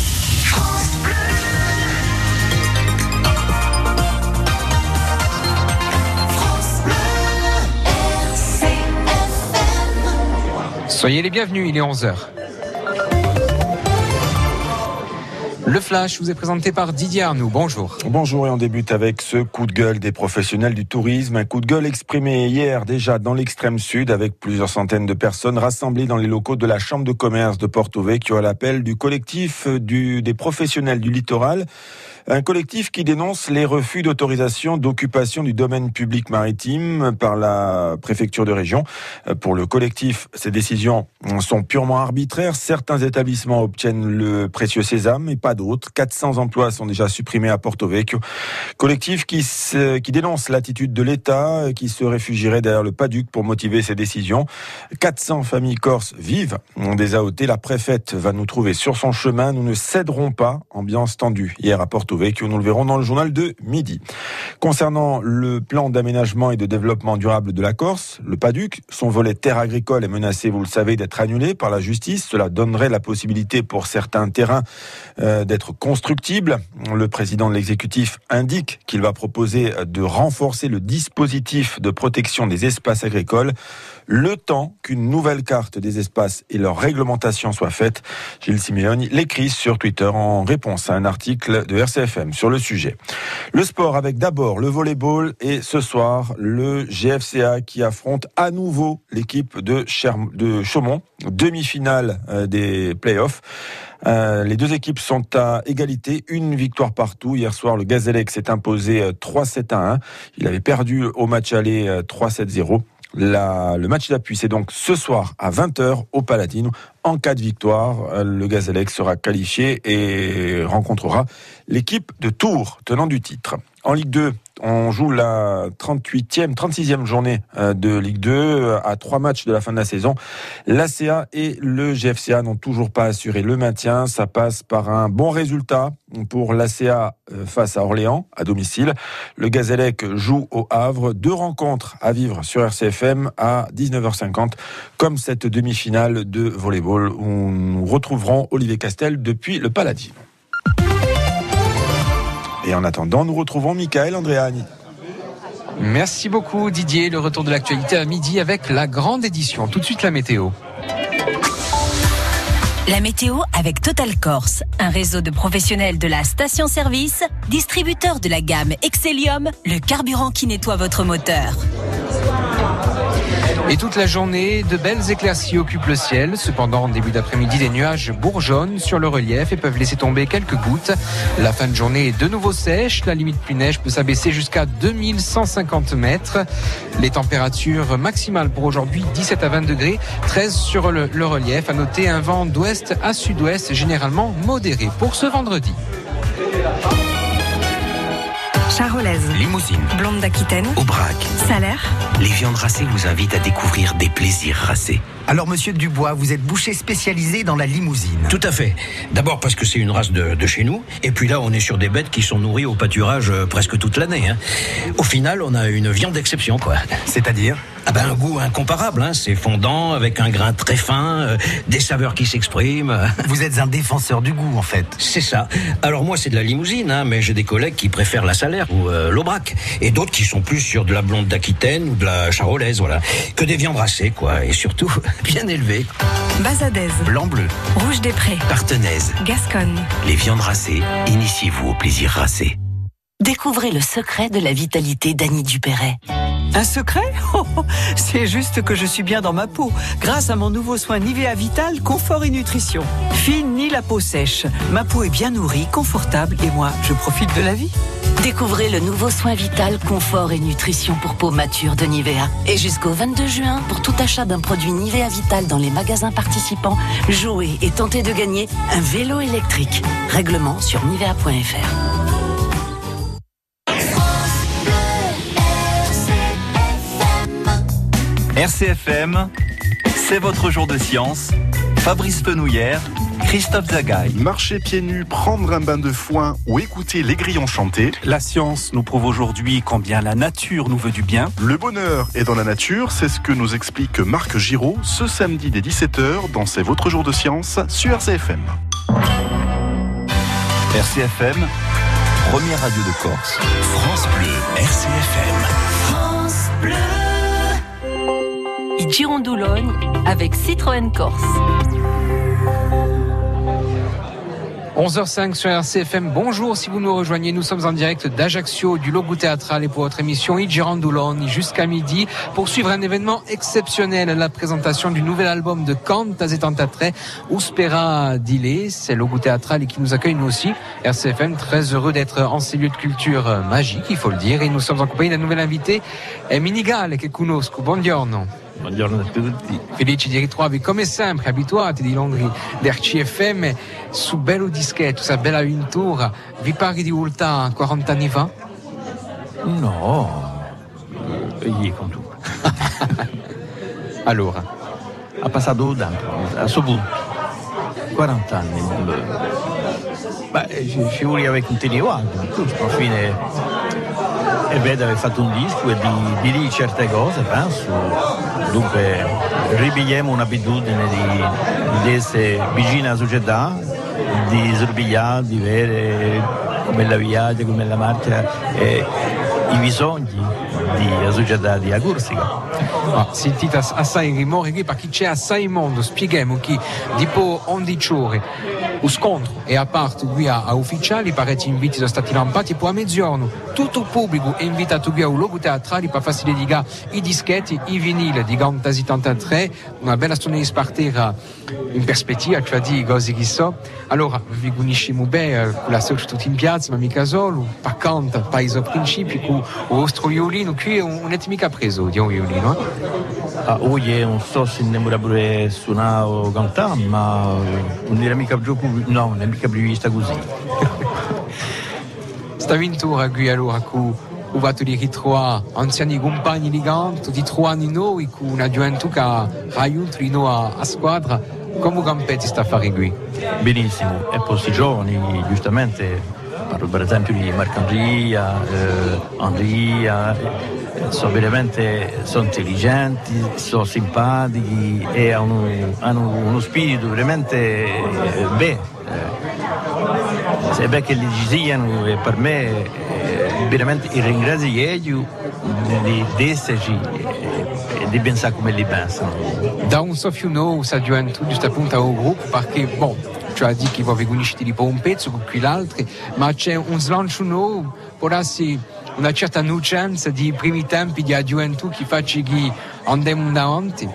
Soyez les bienvenus, il est 11h. Le Flash vous est présenté par Didier Arnoux. Bonjour. Bonjour et on débute avec ce coup de gueule des professionnels du tourisme. Un coup de gueule exprimé hier déjà dans l'extrême sud avec plusieurs centaines de personnes rassemblées dans les locaux de la Chambre de commerce de Porto Vecchio à l'appel du collectif des professionnels du littoral. Un collectif qui dénonce les refus d'autorisation d'occupation du domaine public maritime par la préfecture de région. Pour le collectif, ces décisions sont purement arbitraires. Certains établissements obtiennent le précieux sésame et pas d'autres. 400 emplois sont déjà supprimés à Porto Vecchio. Collectif qui, dénonce l'attitude de l'État qui se réfugierait derrière le PADUC pour motiver ces décisions. 400 familles corses vivent des AOT. La préfète va nous trouver sur son chemin. Nous ne céderons pas. Ambiance tendue hier à Porto nous le verrons dans le journal de midi. Concernant le plan d'aménagement et de développement durable de la Corse, le PADUC, son volet terre agricole est menacé, vous le savez, d'être annulé par la justice. Cela donnerait la possibilité pour certains terrains euh, d'être constructibles. Le président de l'exécutif indique qu'il va proposer de renforcer le dispositif de protection des espaces agricoles le temps qu'une nouvelle carte des espaces et leur réglementation soit faite. Gilles Simeoni l'écrit sur Twitter en réponse à un article de RCFM sur le sujet. Le sport avec d'abord le volleyball et ce soir le GFCA qui affronte à nouveau l'équipe de, de Chaumont, demi-finale euh, des playoffs. Euh, les deux équipes sont à égalité, une victoire partout. Hier soir, le Gazélec s'est imposé 3-7 euh, à 1. Il avait perdu au match aller 3-7-0. La, le match d'appui, c'est donc ce soir à 20h au Palatine. En cas de victoire, le Gazélec sera qualifié et rencontrera l'équipe de Tours, tenant du titre. En Ligue 2, on joue la 38e, 36e journée euh, de Ligue 2 euh, à trois matchs de la fin de la saison. L'ACA et le GFCA n'ont toujours pas assuré le maintien. Ça passe par un bon résultat pour l'ACA euh, face à Orléans à domicile. Le Gazélec joue au Havre. Deux rencontres à vivre sur RCFM à 19h50 comme cette demi-finale de volleyball où nous retrouverons Olivier Castel depuis le Paladine. Et en attendant, nous retrouvons Michael Andréani. Merci beaucoup Didier. Le retour de l'actualité à midi avec la grande édition. Tout de suite la météo. La météo avec Total Corse, un réseau de professionnels de la station-service, distributeur de la gamme Excellium, le carburant qui nettoie votre moteur. Et toute la journée, de belles éclaircies occupent le ciel. Cependant, en début d'après-midi, des nuages bourgeonnent sur le relief et peuvent laisser tomber quelques gouttes. La fin de journée est de nouveau sèche. La limite plus neige peut s'abaisser jusqu'à 2150 mètres. Les températures maximales pour aujourd'hui, 17 à 20 degrés, 13 sur le, le relief. À noter un vent d'ouest à sud-ouest généralement modéré pour ce vendredi. Charolaise. Limousine. Blonde d'Aquitaine. Aubrac. Salaire. Les viandes racées vous invitent à découvrir des plaisirs racés. Alors, monsieur Dubois, vous êtes boucher spécialisé dans la limousine. Tout à fait. D'abord parce que c'est une race de, de, chez nous. Et puis là, on est sur des bêtes qui sont nourries au pâturage euh, presque toute l'année. Hein. Au final, on a une viande d'exception, quoi. C'est-à-dire? Ah ben, un goût incomparable, hein. c'est fondant, avec un grain très fin, euh, des saveurs qui s'expriment. Vous êtes un défenseur du goût, en fait. C'est ça. Alors moi, c'est de la limousine, hein, mais j'ai des collègues qui préfèrent la salaire ou euh, l'aubrac, et d'autres qui sont plus sur de la blonde d'Aquitaine ou de la charolaise, voilà. Que des viandes racées, quoi, et surtout bien élevées. Bazadaise. Blanc-bleu. Rouge des Prés. Partenaise. Gasconne. Les viandes racées, initiez-vous au plaisir racé. Découvrez le secret de la vitalité d'Annie Dupéret. Un secret? C'est juste que je suis bien dans ma peau, grâce à mon nouveau soin Nivea Vital Confort et Nutrition. Fine ni la peau sèche. Ma peau est bien nourrie, confortable et moi, je profite de la vie. Découvrez le nouveau soin vital, confort et nutrition pour peau mature de Nivea. Et jusqu'au 22 juin, pour tout achat d'un produit Nivea Vital dans les magasins participants, jouez et tentez de gagner un vélo électrique. Règlement sur nivea.fr. RCFM, c'est votre jour de science. Fabrice Penouillère Christophe Zagaï. Marcher pieds nus, prendre un bain de foin ou écouter les grillons chanter. La science nous prouve aujourd'hui combien la nature nous veut du bien. Le bonheur est dans la nature, c'est ce que nous explique Marc Giraud ce samedi dès 17h dans C'est votre jour de science sur RCFM. RCFM, première radio de Corse. France Bleu, RCFM. France Bleu. Girondoulogne avec Citroën Corse. 11h05 sur RCFM. Bonjour si vous nous rejoignez. Nous sommes en direct d'Ajaccio, du Logo Théâtral et pour votre émission Idgirandoulon jusqu'à midi pour suivre un événement exceptionnel, la présentation du nouvel album de Cantas et Tentatre, Uspera Dile. C'est Logo Théâtral et qui nous accueille nous aussi. RCFM, très heureux d'être en ces lieux de culture magique, il faut le dire. Et nous sommes en compagnie d'un nouvel invité, Minigale, che conosco. Buongiorno. Buongiorno a tutti. Felici di ritrovarvi come sempre, abituati di Londri del CFM su bello dischetto, questa bella avventura. Vi pare di volta 40 anni fa? No, gli con tu. allora? Ha passato tanto, a suo punto. 40 anni. Beh, ci, ci voleva continuare, alla fine e beh, aver fatto un disco e di, di dire certe cose, penso. Dunque ripigliamo un'abitudine di, di essere vicini alla società, di sorvegliare, di vedere come la viaggia, come la marcia e i bisogni della società di Corsica. Ah, sentite assai rimore qui perché c'è assai mondo, spieghiamo che dopo 11 ore lo scontro è qui a, a ufficiali, parecchi inviti sono stati lampati, poi a mezzogiorno tutto il pubblico è invitato a un luogo teatrale per i dischetti, i vinili di Gantasi 83, una bella di in prospettiva, cioè di cose che so. Allora, vi conosciamo bene, con la tutti in piazza, ma mica solo, per paese principi, con il vostro violino, qui è preso di un violino. Eh? Ah, oggi non so se ne vorrà pure suonare o cantare, ma non era mica no, non è mica prevista così. Sta avventura qui allora con ho fatto di ritrovare anziani compagni di canto, di anni noi, con una gioventù che aiuta noi a, a squadra. Come campete sta a fare qui? Benissimo, e poi questi giovani, giustamente, parlo per esempio di Marcandria, eh, Andria, sono veramente sono intelligenti, sono simpatici e hanno, hanno uno spirito veramente eh, bene. Se che li dicevano e per me eh, veramente ringrazio loro di, di esserci e di pensare come li pensano. Da un soffio no, sa gioventù giusto appunto al gruppo perché, bon, tu hai detto che voi conoscete di un pezzo con qui l'altro, ma c'è un slancio nuovo, può essere una certa nucenza di primi tempi di gioventù che faccia che andiamo davanti.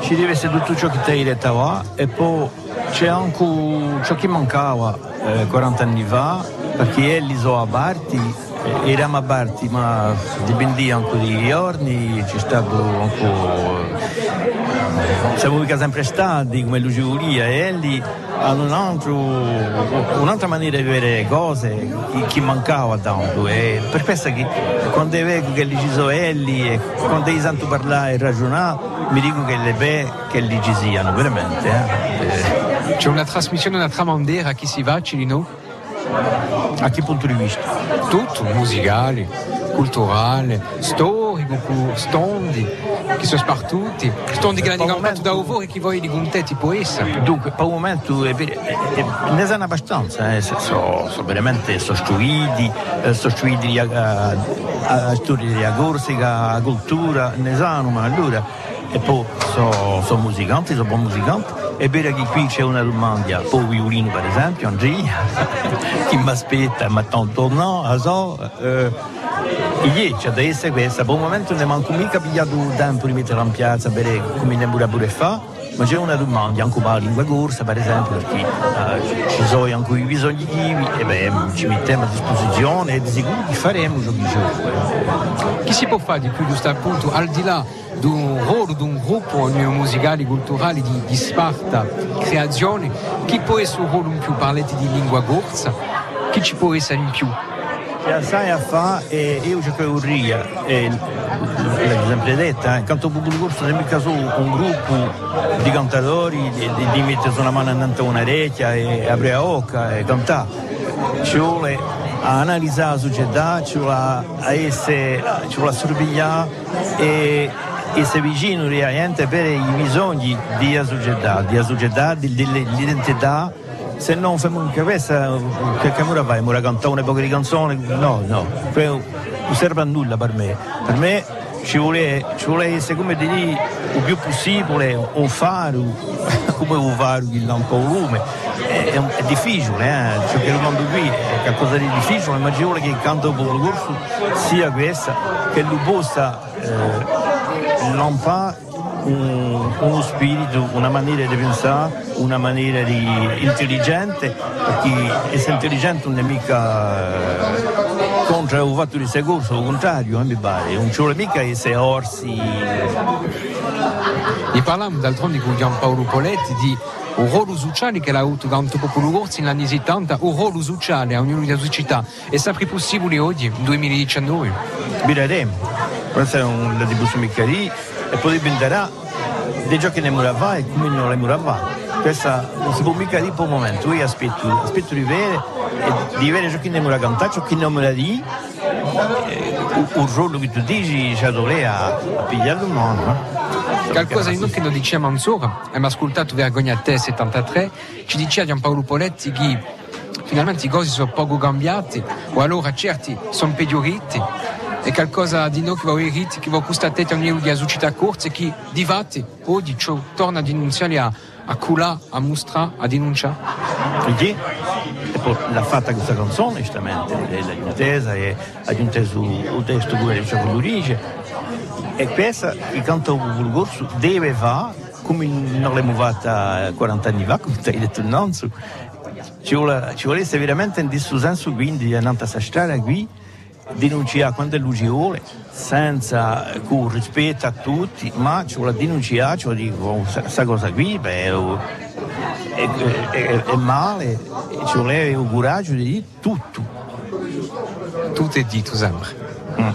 Ci deve essere tutto ciò che ti hai detto e poi c'è anche ciò che mancava eh, 40 anni fa perché elli sono aperti eravamo aperti ma dipendeva anche di giorni c'è stato anche siamo mica sempre stati come Luciuria e elli hanno un altro, un'altra maniera di vedere cose che mancava tanto e per questo che quando vedo che lì ci sono elli e quando io sento parlare e ragionare mi dico che le be che lì ci siano veramente eh. c'è una trasmissione una tramandera a chi si va Cilino? a che punto di vista? tutto, musicale culturale, storico, stondi, che sono spartuti, stondi che hanno campato da voi e che voi di contenti può essere. Dunque, per il momento è, è, ne sanno abbastanza, eh, sono so veramente sostruiti, eh, sostruiti a, a, a storia della Corsica, a cultura, ne sanno, ma allora, e poi sono so musicanti, sono buoni musicanti. Vero che qui c'è una domanda, poi violino per esempio, Andrea, che mi aspetta, ma tanto no, a so, eh, c'è da essere questa, per il momento non manco mica pigliato tempo di mettere in piazza per come ne pure pure fa, ma c'è una domanda anche per la lingua corsa per esempio, perché eh, ci sono anche i bisogni chivi e beh, ci mettiamo a disposizione e di sicuro che faremo che si può fare di più giusto appunto, al di là di un ruolo, di un gruppo musicale, culturale di, di Sparta, creazione, chi può essere un ruolo in più? Parlate di lingua corsa, chi ci può essere in più? Sai a fa e io ci credo ria e l'ho sempre detto eh, canto un corso mica solo un gruppo di cantatori di, di, di mettere una mano a una orecchia e aprire la bocca e cantare. Ci vuole analizzare la società ci vuole a essere ci vuole sorvegliare e essere vicino realmente per i bisogni della società della società dell'identità se non anche questa che camura fai? Mura cantare una poca di canzoni? No, no, non serve a nulla per me. Per me ci vuole, ci vuole essere come dire il più possibile un faro, come un faro che dà un po' lume. È, è, difficile, eh? ciò che mondo qui è qualcosa di difficile, ma ci vuole che il canto del corso sia questa, che lui possa eh, non fa un, uno spirito, una maniera di pensare, una maniera di intelligente, perché essere intelligente non è mica eh, contro il fatto di corso, al contrario, eh, mi pare, non ci vuole mica essere orsi. Ne parliamo d'altronde con Giampaolo Poletti di un ruolo sociale che l'ha avuto tanto popolo corso negli anni 70, un ruolo sociale a ognuno delle società è sempre possibile oggi, nel 2019. Vedremo, questo è un dibusso mica lì e poi dipenderà dei giochi ne Murava e come non le Murava. Questa non si può mica dire per un momento, io aspetto, aspetto di vedere, di vedere giochi ne Murava. Cantare, giochi ne Murava di un ruolo che tu dici, cioè dovrei a, a pigliare il mondo. Qualcosa di noi che non diciamo ancora, abbiamo ascoltato Vergogna a te 73, ci diceva Giampaolo Poletti che finalmente i cose sono poco cambiati o allora certi sono peggiorati è qualcosa di noi che va eriti, che va constatare a livello di società corte che di fatti oggi torna a denunziare a, a culare, a mostrare, a denunciare. Perché? E l'ha fatta questa canzone, giustamente, l'ha intesa e ha inteso il testo che dice con l'origine. E questa, il canto vulgorso, deve fare come non l'abbiamo fatta 40 anni fa, come hai detto innanzi. Ci vuole, ci vuole essere veramente in questo senso, quindi, andando a questa strada qui, denunciare quando ci vuole, senza con rispetto a tutti, ma ci vuole denunciare, ci vuole dire questa cosa qui beh, è, è, è, male, ci vuole il coraggio di dire tutto. Tutto è detto sempre. Mm.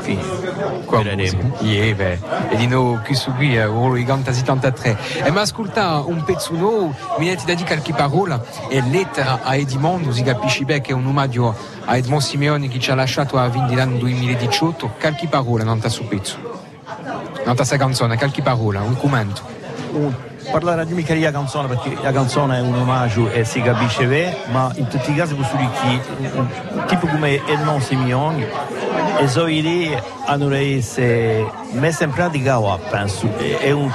Fine. Qua yeah, beh. E di nuovo qui su qui, il ruolo di Ganta 73. E mi ascolta un pezzo nuovo, mi ha detto qualche parola, e lettera a Edimondo, si capisce bene che è un omaggio a Edmond Simeoni che ci ha lasciato a Vindi l'anno 2018, qualche parola non sta su pezzo. Non sta canzone, qualche parola, un commento. Parlare di mica di canzone perché la canzone è un omaggio e si capisce bene, ma in tutti i casi posso dire che tipo come Edmond Simeoni le sue idee hanno essere messe in pratica qua, penso. È un,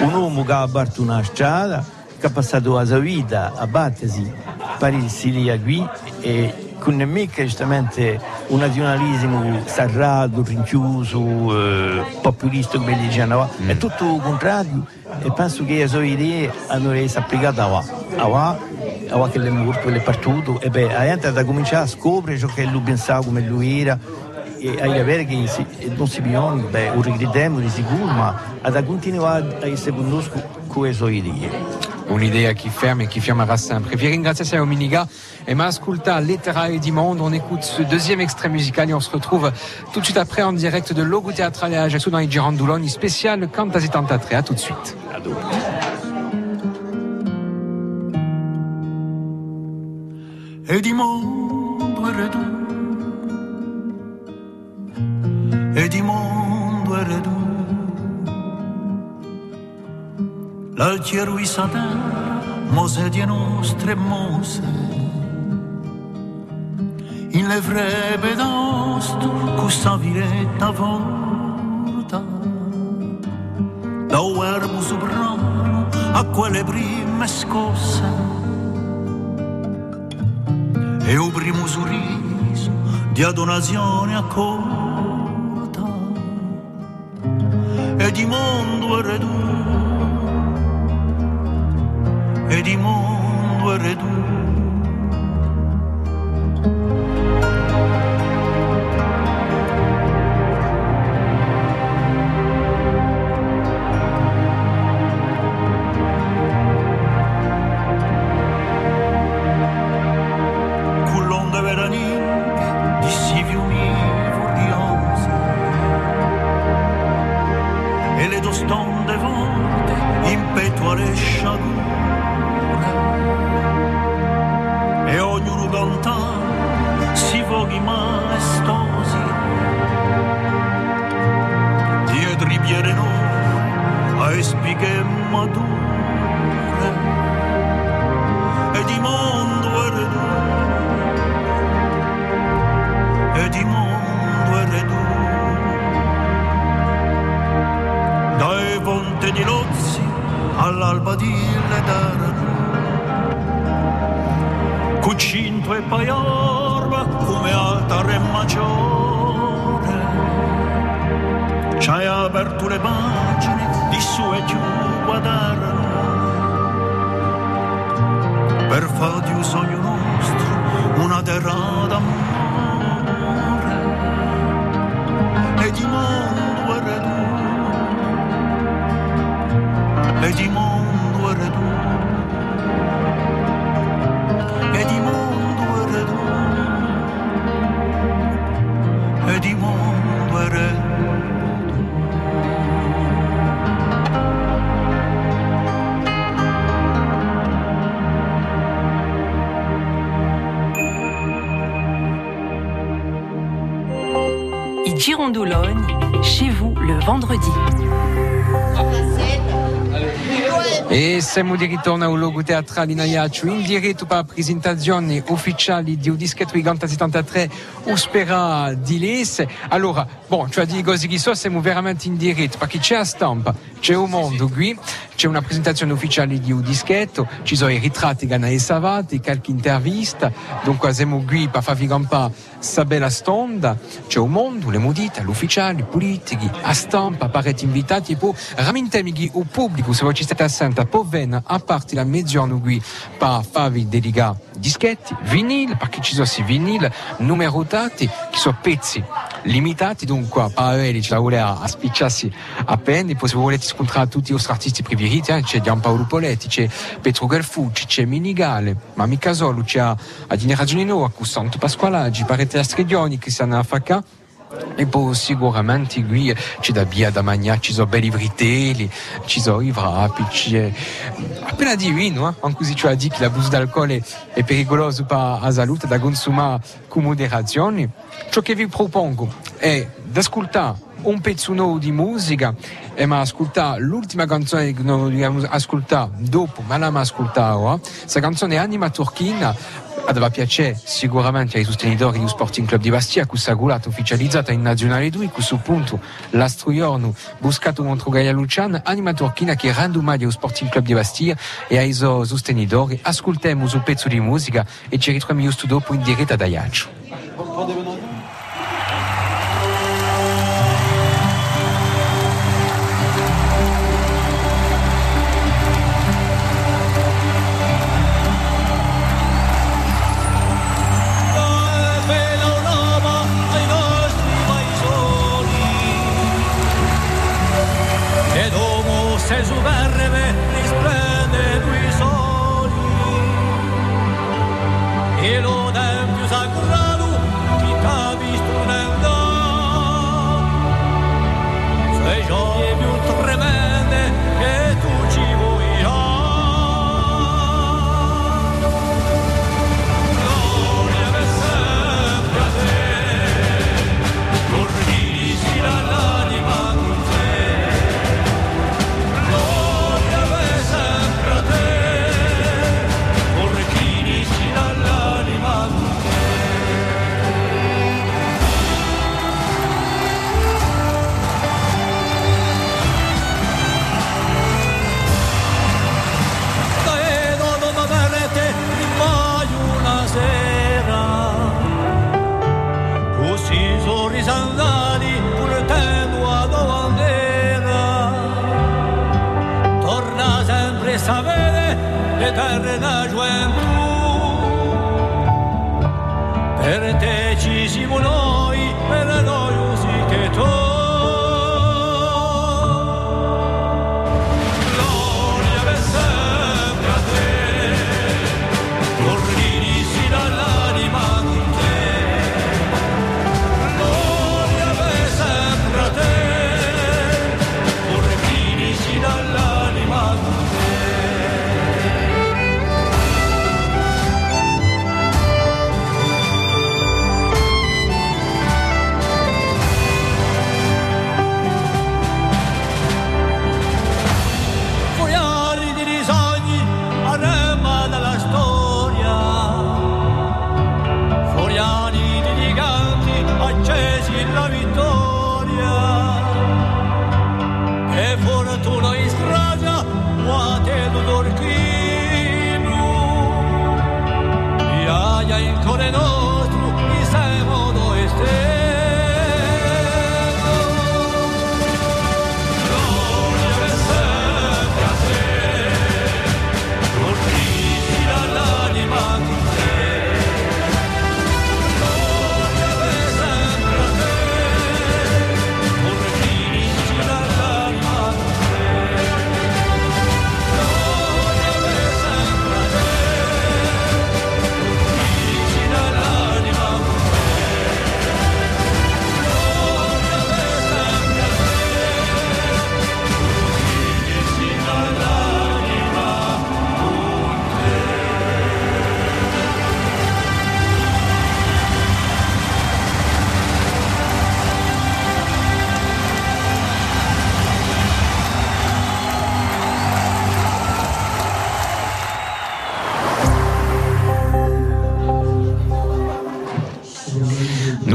un uomo che ha aperto una strada, che ha passato la sua vita a battersi per il qui e con mica giustamente un nazionalismo serrato, rinchiuso, eh, populista come dicevano, mm. è tutto il contrario. E penso che le sue idee hanno essere applicate a qua, a qua, a qua che le morto, le partito. E beh, la gente ha cominciato a scoprire ciò che lui pensava come lui era. E a avere che non si bisogna, beh, un rigrediamo di sicuro, ma ad continuare a essere conosciuto con le sue idee un'idea qui ferme et qui fermera sempre. Vi ringrazio a Ominiga et m'a ascolta Letterae du Monde. On écoute ce deuxième extrait musical et on se retrouve tout de suite après en direct de Logo Théâtral à Ajaccio dans les Girandoulogne spécial Cantas et Tentatre. À tout de suite. E di mondo redu E di mondo redu L'altiero i terra, mose di nostre mose In le vrebe d'osto, questa viretta volta Da uermo soprano a quelle prime scosse. E un primo sorriso di adonazione accolta. E di mondo è redutto e di mondo è E paiorba come alta re maggiore. Ci hai aperto le pagine di su e giù guardarono per fare di un sogno vendredi. E siamo di ritorno a un luogo teatrale in Ajaccio in diretto per la presentazione ufficiale di un dischetto gigante 73 Uspera di Les. Allora, bon, cioè di cose che so, siamo veramente in diretto perché c'è la stampa, c'è un mondo qui, c'è una presentazione ufficiale di un dischetto, ci sono i ritratti che hanno salvati, qualche intervista, dunque siamo qui per farvi campare questa bella stonda, c'è un mondo, le modite, l'ufficiale, i politici, la stampa, parete invitati e poi ramintemi che il pubblico, se voi ci state assenti, può venire a parte la mezzogiorno qui per farvi dedicare dischetti, vinili, perché ci sono questi vinili numerotati, che sono pezzi limitati, dunque per avere ce la vuole a, a spicciarsi a penny, poi se volete scontrare tutti i vostri artisti preferiti, eh, c'è Giampaolo Poletti, c'è Petro Galfucci, c'è Minigale, Mami Casolo, c'è a, a Dine Ragioni Noa, con Santo Pasqualaggi, Parete Astridioni, Cristiana Afacà, e poi sicuramente qui c'è da via da mangiare, ci sono belli vritelli, ci sono i vrapi, c'è appena di vino, eh? anche se ci ha detto che l'abuso d'alcol è, è pericoloso per la salute da consumare con moderazione. Ciò che vi propongo è di ascoltare un pezzo nuovo di musica e ma ascoltare l'ultima canzone che noi dobbiamo ascoltare dopo, ma l'abbiamo ascoltata ora. Questa canzone è Anima Turchina aveva piacere sicuramente ai sostenitori dello Sporting Club di Bastia questa gulata ufficializzata in Nazionale 2 a questo punto l'Astro Iorno buscato contro Gaia Lucian Anima Turchina che mai allo Sporting Club di Bastia e ai suoi sostenitori ascoltiamo un pezzo di musica e ci ritroviamo giusto dopo in diretta da Iaccio sempre a sapere l'eterna gioventù. Per te ci siamo noi per noi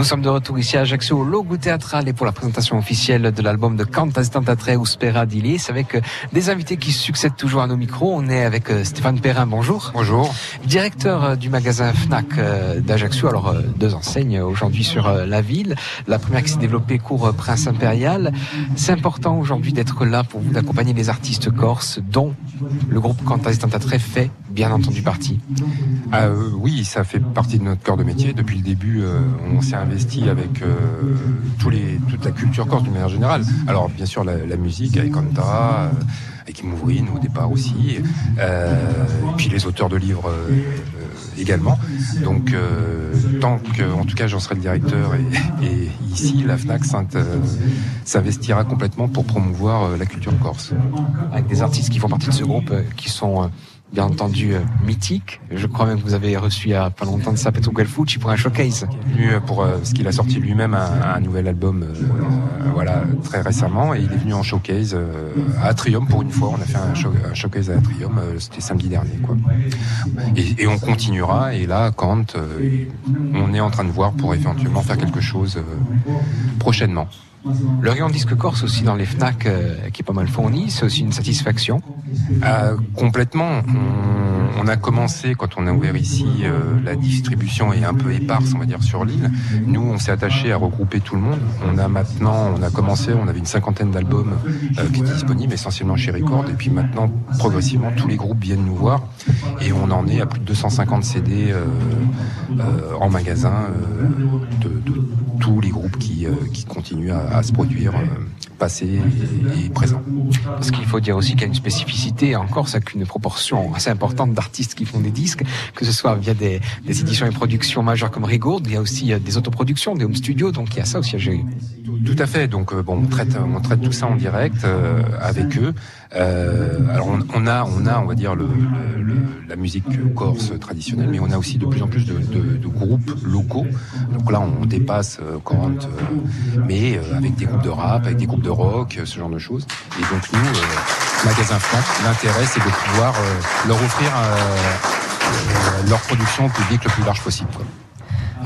sommes de retour ici à Ajaccio au Logo Théâtral et pour la présentation officielle de l'album de Cantas Tentatre ou Spera d'Ilis avec euh, des invités qui succèdent toujours à nos micros. On est avec euh, Stéphane Perrin, bonjour. Bonjour. Directeur euh, du magasin FNAC d'Ajaccio, alors deux enseignes aujourd'hui sur la ville. La première qui s'est développée cours Prince Impérial. C'est important aujourd'hui d'être là pour vous, d'accompagner les artistes corses dont le groupe Cantas Tentatre fait bien entendu partie. Ah, oui, ça fait partie de notre cœur de métier. Depuis le début, on s'est investi avec euh, tous les, toute la culture corse d'une manière générale. Alors bien sûr la, musique avec Anta, euh, avec Imouvrine au départ aussi, euh, et puis les auteurs de livres également. Donc tant que, en tout cas j'en serai le directeur et, ici la FNAC s'investira complètement pour promouvoir la culture corse. Avec des artistes qui font partie de ce groupe qui sont bien entendu euh, mythique. Je crois même que vous avez reçu il y a pas longtemps de ça Petro Guelfucci pour un showcase. Venu euh, pour euh, ce qu'il a sorti lui-même un, nouvel album, voilà très récemment, et il est venu en showcase à Atrium pour une fois. On a fait un, showcase à Atrium, c'était samedi dernier, quoi. Et, et, on continuera. Et là, quand on est en train de voir pour éventuellement faire quelque chose prochainement. Le rayon disque corse aussi dans les FNAC euh, qui est pas mal fourni, c'est aussi une satisfaction euh, Complètement. On, a commencé, quand on a ouvert ici, euh, la distribution est un peu éparse, on va dire, sur l'île. Nous, on s'est attaché à regrouper tout le monde. On a maintenant, on a commencé, on avait une cinquantaine d'albums qui étaient disponibles, essentiellement chez Record. Et puis maintenant, progressivement, tous les groupes viennent nous voir. Et on en est à plus de 250 CD en magasin de, de, tous les groupes qui, qui continuent à à se produire euh, passé et, présent. Parce qu'il faut dire aussi qu'il y a une spécificité encore, ça qu'une proportion assez importante d'artistes qui font des disques, que ce soit via des, éditions et productions majeures comme Rigaud, il y a aussi euh, des autoproductions, des home studios, donc il y a ça aussi à gérer. Tout à fait. Donc euh, bon, on traite, on traite tout ça en direct avec eux. Alors on, a, on a, on va dire le, la musique corse traditionnelle, mais on a aussi de plus en plus de, groupes locaux. Donc là, on dépasse 40, mais avec des groupes de rap, avec des groupes de rock, ce genre de choses. Et donc nous, euh, magasin Franck, l'intérêt c'est de pouvoir euh, leur offrir euh, leur production au public le plus large possible.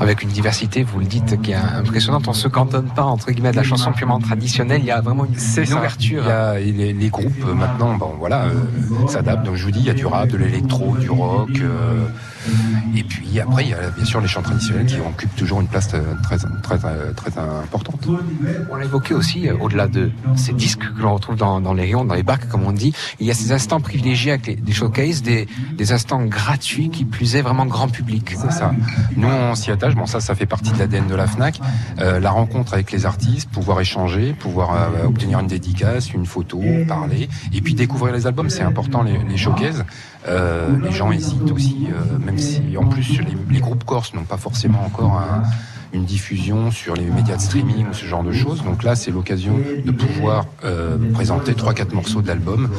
Avec une diversité, vous le dites, qui est impressionnante. On se cantonne pas entre guillemets de la chanson purement traditionnelle. Il y a vraiment une, une ouverture. Il y a les, groupes maintenant, bon voilà, s'adaptent. Donc je vous dis, il y a du rap, de l'électro, du rock. Et puis après, il y a bien sûr les chants traditionnels qui occupent toujours une place très, très, très, importante. On l'a évoqué aussi, euh, au-delà de ces disques que l'on retrouve dans, les rayons, dans les bacs, comme on dit, il y a ces instants privilégiés avec des showcases, des, des instants gratuits qui plus est vraiment grand public. C'est ça. Nous, on s'y attache. Bon, ça, ça fait partie de l'ADN de la FNAC. Euh, la rencontre avec les artistes, pouvoir échanger, pouvoir euh, obtenir une dédicace, une photo, parler, et puis découvrir les albums. C'est important, les, les showcases. Euh, les gens hésitent aussi, euh, même si en plus les, les groupes corses n'ont pas forcément encore un, une diffusion sur les médias de streaming ou ce genre de choses. Donc là, c'est l'occasion de pouvoir euh, présenter trois quatre morceaux de l'album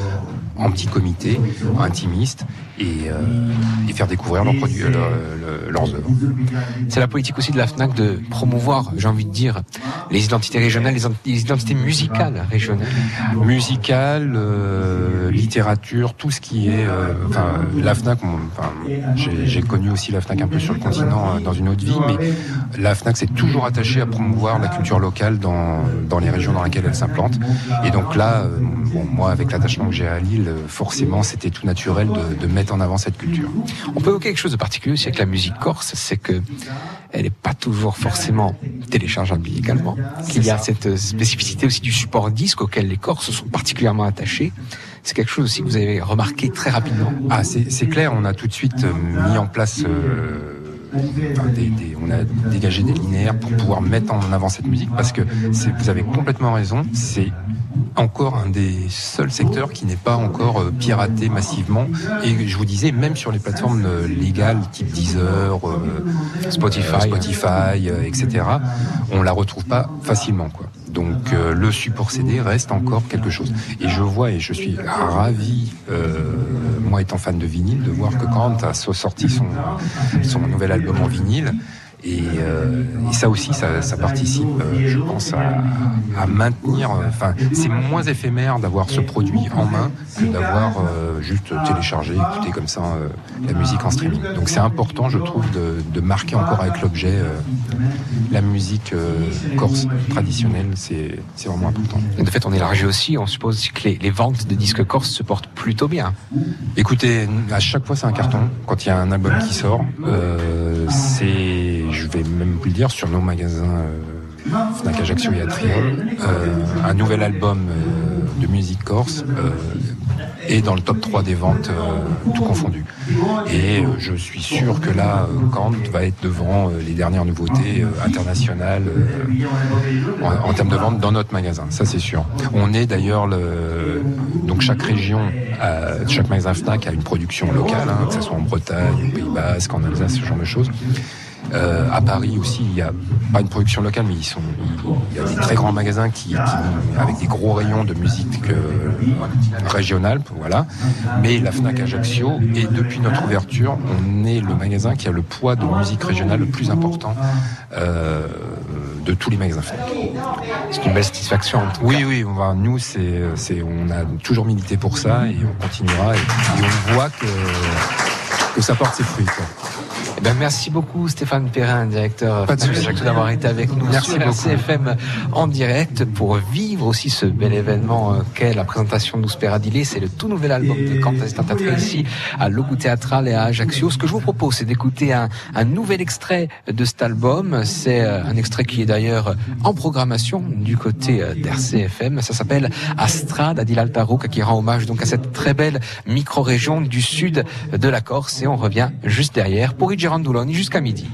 en petit comité, intimiste, et, euh, et faire découvrir leurs produits, leurs œuvres. C'est la politique aussi de la FNAC de promouvoir, j'ai envie de dire, les identités régionales, les, identités musicales régionales. Musicales, euh, littérature, tout ce qui est... Enfin, la FNAC, j'ai connu aussi la FNAC un peu sur le continent dans une autre vie, mais la FNAC s'est toujours attachée à promouvoir la culture locale dans, dans les régions dans lesquelles elle s'implante. Et donc là, bon, moi, avec l'attachement que j'ai à Lille, forcément, c'était tout naturel de, mettre en avant cette culture. On peut évoquer quelque chose de particulier aussi avec la musique corse, c'est que elle n'est pas toujours forcément téléchargeable également. Qu'il y a cette spécificité aussi du support disque auquel les Corses sont particulièrement attachés. C'est quelque chose aussi que vous avez remarqué très rapidement. Ah, c'est clair, on a tout de suite mis en place. Euh, on a dégagé des linéaires pour pouvoir mettre en avant cette musique parce que vous avez complètement raison, c'est encore un des seuls secteurs qui n'est pas encore euh, piraté massivement. Et je vous disais, même sur les plateformes euh, légales, type Deezer, euh, Spotify, Spotify etc., on la retrouve pas facilement, quoi. Donc le support CD reste encore quelque chose. Et je vois et je suis ravi, moi étant fan de vinyle, de voir que quand a sorti son, son nouvel album en vinyle, Et, euh, et ça aussi, ça, ça participe, euh, je pense, à, à maintenir. euh, Enfin, c'est moins éphémère d'avoir ce produit en main que d'avoir euh, juste téléchargé, écouter comme ça euh, la musique en streaming. Donc c'est important, je trouve, de, de marquer encore avec l'objet euh, la musique euh, corse traditionnelle. C'est c'est vraiment important. Et de fait, on élargit aussi, on suppose que les, les ventes de disques corse se portent plutôt bien. Écoutez, à chaque fois c'est un carton. Quand il y a un album qui sort, euh, c'est, je vais même le dire, sur nos magasins euh, Fnac Ajaccio et Atrium, euh, un nouvel album euh, de musique corse est dans le top 3 des ventes, tout confondu. Et je suis sûr que là, Kant va être devant les dernières nouveautés internationales en, termes de vente dans notre magasin, ça c'est sûr. On est d'ailleurs le donc chaque région, chaque magasin Fnac a une production locale, hein, que ce soit en Bretagne, au Pays Basque, en Alsace, ce genre de choses. Euh, à Paris aussi, il y a pas une production locale, mais ils sont, il y a des très grands magasins qui, qui- avec des gros rayons de musique euh, régionale, voilà. Mais la Fnac Ajaccio, et depuis notre ouverture, on est le magasin qui a le poids de musique régionale le plus important euh, de tous les magasins Fnac. C'est une belle satisfaction. Oui, oui, on va, nous, c'est, c'est, on a toujours milité pour ça et on continuera. Et, et on voit que, que ça porte ses fruits. Quoi. Eh ben, merci beaucoup Stéphane Perrin, directeur d'avoir été avec nous Merci sur. RCFM en direct pour vivre aussi ce bel événement euh, qu'est la présentation de Speradile. C'est le tout nouvel album de Cantas Théâtre ici à Logo Théâtral et à Ajaccio. Ce que je vous propose, c'est d'écouter un, un nouvel extrait de cet album. C'est euh, un extrait qui est d'ailleurs en programmation du côté euh, d'RCFM. Ça s'appelle Astrad Adil Altarouk qui rend hommage donc à cette très belle micro-région du sud de la Corse et on revient juste derrière pour Girandoloni jusqu'à midi.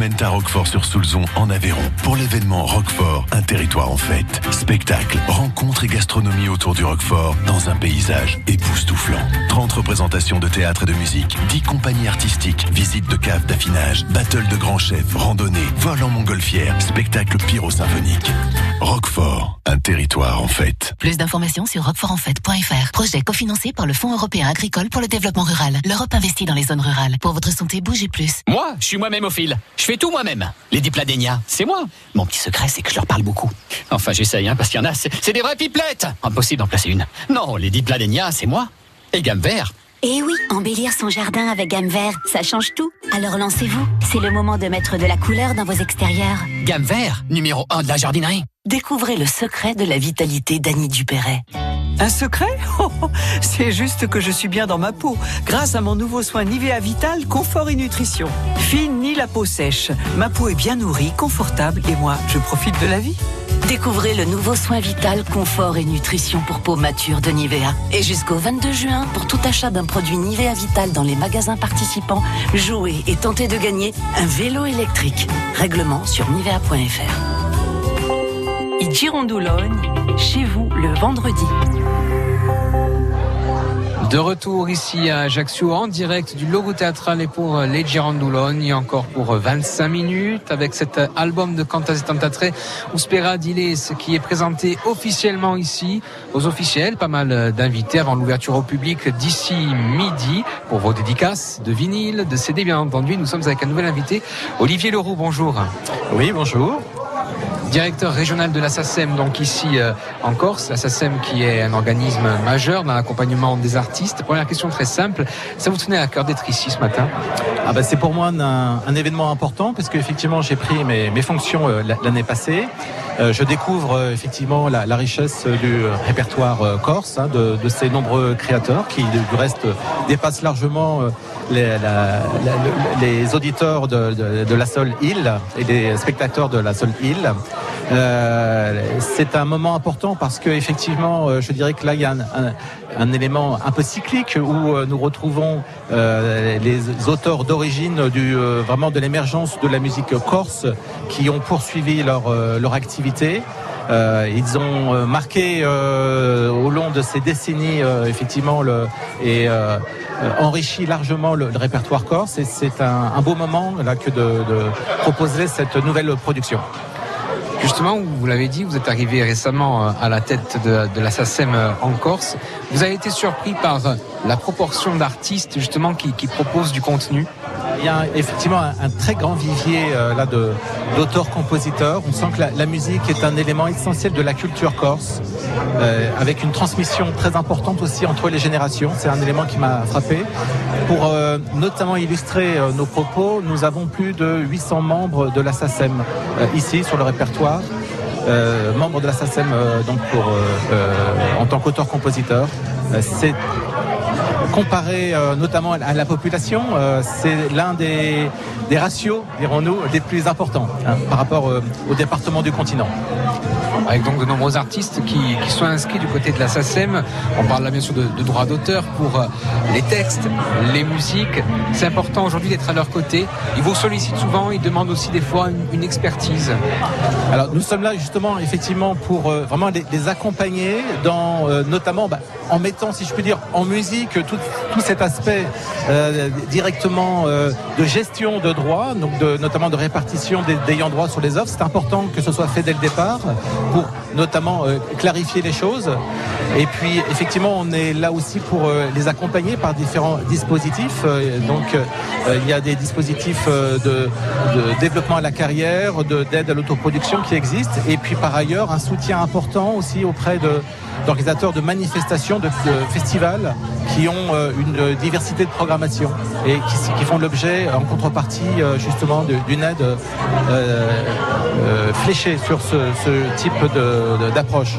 Mènent à Roquefort-sur-Soulzon en Aveyron pour l'événement Roquefort, un territoire en fête. Spectacle, rencontres et gastronomie autour du Roquefort dans un paysage époustouflant. 30 représentations de théâtre et de musique, 10 compagnies artistiques, visites de caves d'affinage, battle de grands chefs, randonnées, vol en montgolfière, spectacle pyro-symphonique. Roquefort, territoire en fête. Plus d'informations sur roquefortenfête.fr. Projet cofinancé par le Fonds européen agricole pour le développement rural. L'Europe investit dans les zones rurales. Pour votre santé, bougez plus. Moi, je suis moi-même au fil. Je fais tout moi-même. Les dipladénias, c'est moi. Mon petit secret, c'est que je leur parle beaucoup. Enfin, j'essaye, hein, parce qu'il y en a, c'est des vraies pipelettes. Impossible d'en placer une. Non, les dipladénias, c'est moi. Et gamme vert. Et oui, embellir son jardin avec gamme vert, ça change tout. Alors lancez-vous. C'est le moment de mettre de la couleur dans vos extérieurs. Gamme vert, numéro 1 de la jardinerie. Découvrez le secret de la vitalité d'Annie Dupéret. Un secret C'est juste que je suis bien dans ma peau, grâce à mon nouveau soin Nivea Vital Confort et Nutrition. Fine ni la peau sèche. Ma peau est bien nourrie, confortable et moi, je profite de la vie. Découvrez le nouveau soin vital, confort et nutrition pour peau mature de Nivea. Et jusqu'au 22 juin, pour tout achat d'un produit Nivea Vital dans les magasins participants, jouez et tentez de gagner un vélo électrique. Règlement sur nivea.fr. I Girondoulogne, chez vous le vendredi. De retour ici à Ajaccio en direct du logo théâtral et pour les Girandoulogne, encore pour 25 minutes avec cet album de Cantas et Tentatré Uspera Diles qui est présenté officiellement ici aux officiels, pas mal d'invités avant l'ouverture au public d'ici midi pour vos dédicaces de vinyle, de CD bien entendu. Nous sommes avec un nouvel invité, Olivier Leroux, bonjour. Oui, bonjour directeur régional de la SACEM, donc ici euh, en Corse. La SACEM qui est un organisme majeur dans l'accompagnement des artistes. Première question très simple, ça vous tenait à cœur d'être ici ce matin? Ah bah C'est pour moi un, événement important parce qu'effectivement j'ai pris mes, fonctions euh, l'année passée. Euh, je découvre effectivement la, richesse du répertoire corse, hein, de, ces nombreux créateurs qui du reste dépassent largement les, auditeurs de, de, de, la seule île et les spectateurs de la seule île. Euh, c'est un moment important parce que effectivement, euh, je dirais que là, il y a un, élément un peu cyclique où euh, nous retrouvons les auteurs d'origine du de l'émergence de la musique corse qui ont poursuivi leur activité. Ils ont marqué au long de ces décennies effectivement et enrichi largement le, répertoire corse et c'est un, beau moment là que de proposer cette nouvelle production. Justement, vous l'avez dit, vous êtes arrivé récemment euh, à la tête de, de euh, en Corse. Vous avez été surpris par euh, la proportion d'artistes justement qui, qui proposent du contenu? Il y a effectivement un, très grand vivier euh, là de d'auteurs-compositeurs. On sent que la, musique est un élément essentiel de la culture corse, euh, avec une transmission très importante aussi entre les générations. C'est un élément qui m'a frappé. Pour euh, notamment illustrer nos propos, nous avons plus de 800 membres de la SACEM ici sur le répertoire. Euh, membres de la SACEM donc pour, en tant qu'auteur-compositeur. Comparé euh, notamment à la population, euh, c'est l'un des, des ratios, dirons-nous, des plus importants hein, par rapport euh, au département du continent. avec donc de nombreux artistes qui, qui sont inscrits du côté de la SACEM. On parle là bien sûr de, de droits d'auteur pour les textes, les musiques. C'est important aujourd'hui d'être à leur côté. Ils vous sollicitent souvent, ils demandent aussi des fois une, une expertise. Alors nous sommes là justement effectivement pour euh, vraiment les, les accompagner dans euh, notamment bah, en mettant si je puis dire en musique tout, tout cet aspect euh, directement euh, de gestion de droits, donc notamment de répartition des, d'ayant droit sur les offres. C'est important que ce soit fait dès le départ pour notamment euh, clarifier les choses. Et puis effectivement on est là aussi pour les accompagner par différents dispositifs. Donc il y a des dispositifs de, développement à la carrière, de- d'aide à l'autoproduction qui existent. Et puis par ailleurs un soutien important aussi auprès de d'organisateurs de manifestations, de, festivals qui ont une diversité de programmation et qui, qui font l'objet en contrepartie euh, justement d'une aide euh, euh, fléchée sur ce, ce type d'approche.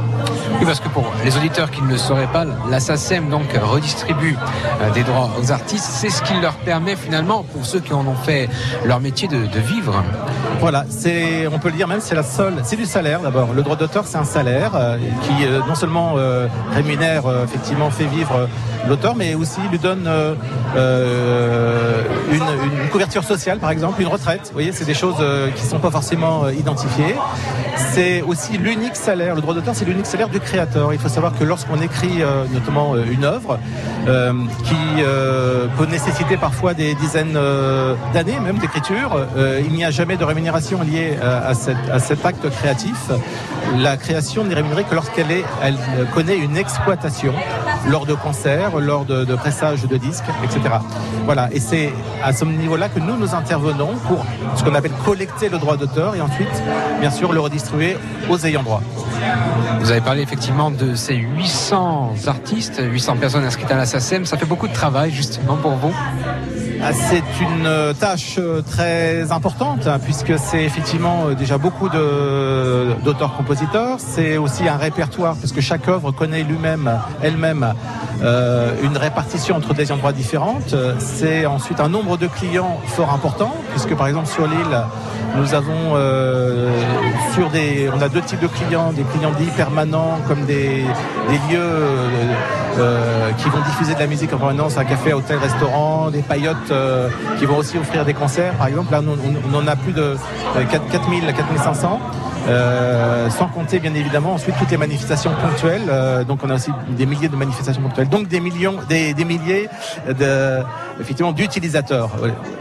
Oui, parce que pour les auditeurs qui ne le sauraient pas, la SACEM donc redistribue euh, des droits aux artistes. C'est ce qui leur permet finalement, pour ceux qui en ont fait leur métier, de, de vivre. Voilà, c'est, on peut le dire même, c'est la seule, c'est du salaire d'abord. Le droit d'auteur, c'est un salaire euh, qui euh, non seulement euh, rémunère, euh, effectivement, fait vivre euh, l'auteur, mais aussi lui donne euh, euh, une, couverture sociale, par exemple, une retraite. Vous voyez, c'est des choses euh, qui sont pas forcément identifiées. C'est aussi l'unique salaire. Le droit d'auteur, c'est l'unique salaire du créateur. Il faut savoir que lorsqu'on écrit notamment une œuvre qui peut nécessiter parfois des dizaines d'années même d'écriture, il n'y a jamais de rémunération liée à, à cet acte créatif. La création n'est rémunérée que lorsqu'elle elle connaît une exploitation lors de concerts, lors de, pressages de disques, etc. Voilà, et c'est à ce niveau-là que nous nous intervenons pour ce qu'on appelle collecter le droit d'auteur et ensuite, bien sûr, le redistribuer aux ayants droit. Vous avez parlé effectivement de ces 800 artistes, 800 personnes inscrites à la SACEM. Ça fait beaucoup de travail justement pour vous? Ah, C'est une euh, tâche euh, très importante hein, puisque c'est effectivement euh, déjà beaucoup d'auteurs-compositeurs. C'est aussi un répertoire parce que chaque œuvre connaît lui-même, elle-même, une répartition entre des endroits différentes. Euh, C'est ensuite un nombre de clients fort important puisque par exemple sur l'île nous avons sur des, on a deux types de clients, des clients dits permanents comme des, lieux qui vont diffuser de la musique en permanence, un café, hôtel, restaurant, des paillotes euh, qui vont aussi offrir des concerts. Par exemple, là, on, en a plus de euh, 4 4000, 4500. Euh, sans compter bien évidemment ensuite toutes les manifestations ponctuelles. Euh, donc on a aussi des milliers de manifestations ponctuelles. Donc des millions, des, milliers effectivement d'utilisateurs.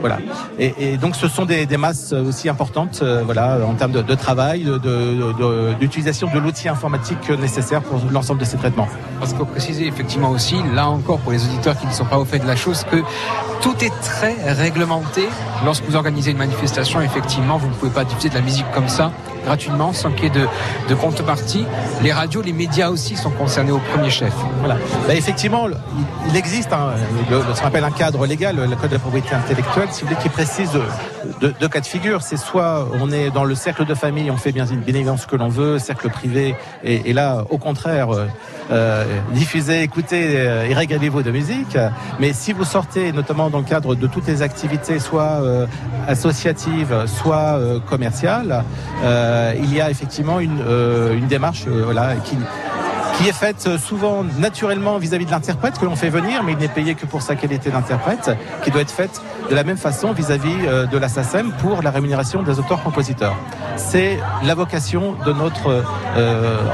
Voilà. Et, donc ce sont des, masses aussi importantes, euh, voilà, en termes de, travail, de- de- de- d'utilisation de, l'outil informatique nécessaire pour l'ensemble de ces traitements. Parce faut préciser effectivement aussi, là encore pour les auditeurs qui ne sont pas au fait de la chose, que tout est très réglementé. Lorsque vous organisez une manifestation, effectivement, vous ne pouvez pas diffuser de la musique comme ça gratuitement, sans qu'il y ait de, contrepartie. Les radios, les médias aussi sont concernés au premier chef. Voilà. Bah, effectivement, il- existe un, le- ce qu'on appelle un cadre légal, le code de la propriété intellectuelle, si vous voulez, qui précise deux, cas de figure. C'est soit on est dans le cercle de famille, on fait bien, bien évidemment ce que l'on veut, cercle privé, et, là, au contraire, euh, euh, diffusez, écoutez euh, et régalez-vous de musique. Mais si vous sortez, notamment dans le cadre de toutes les activités, soit euh, associatives, soit commerciales, il y a effectivement une, euh, démarche euh, qui, est faite souvent naturellement vis-à-vis de l'interprète que l'on fait venir, mais il n'est payé que pour sa qualité d'interprète, qui doit être faite de la même façon vis-à-vis euh, de la SACEM pour la rémunération des auteurs-compositeurs. C'est la vocation de notre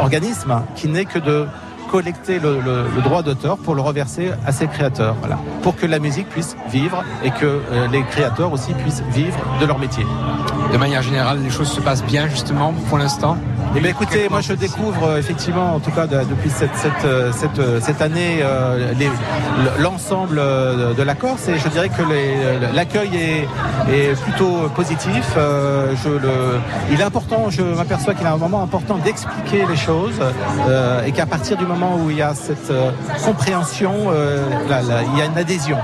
organisme qui n'est que de collecter le, droit d'auteur pour le reverser à ses créateurs, voilà, pour que la musique puisse vivre et que euh, les créateurs aussi puissent vivre de leur métier. De manière générale, les choses se passent bien justement pour l'instant? Eh bien, écoutez, moi je découvre euh, effectivement, en tout cas de- depuis cette, cette, euh, cette, euh, cette année, l'ensemble de la Corse et je dirais que l'accueil est, est plutôt positif. Je il est important, je m'aperçois qu'il est un moment important d'expliquer les choses et qu'à partir du moment où il y a cette compréhension, il y a une adhésion.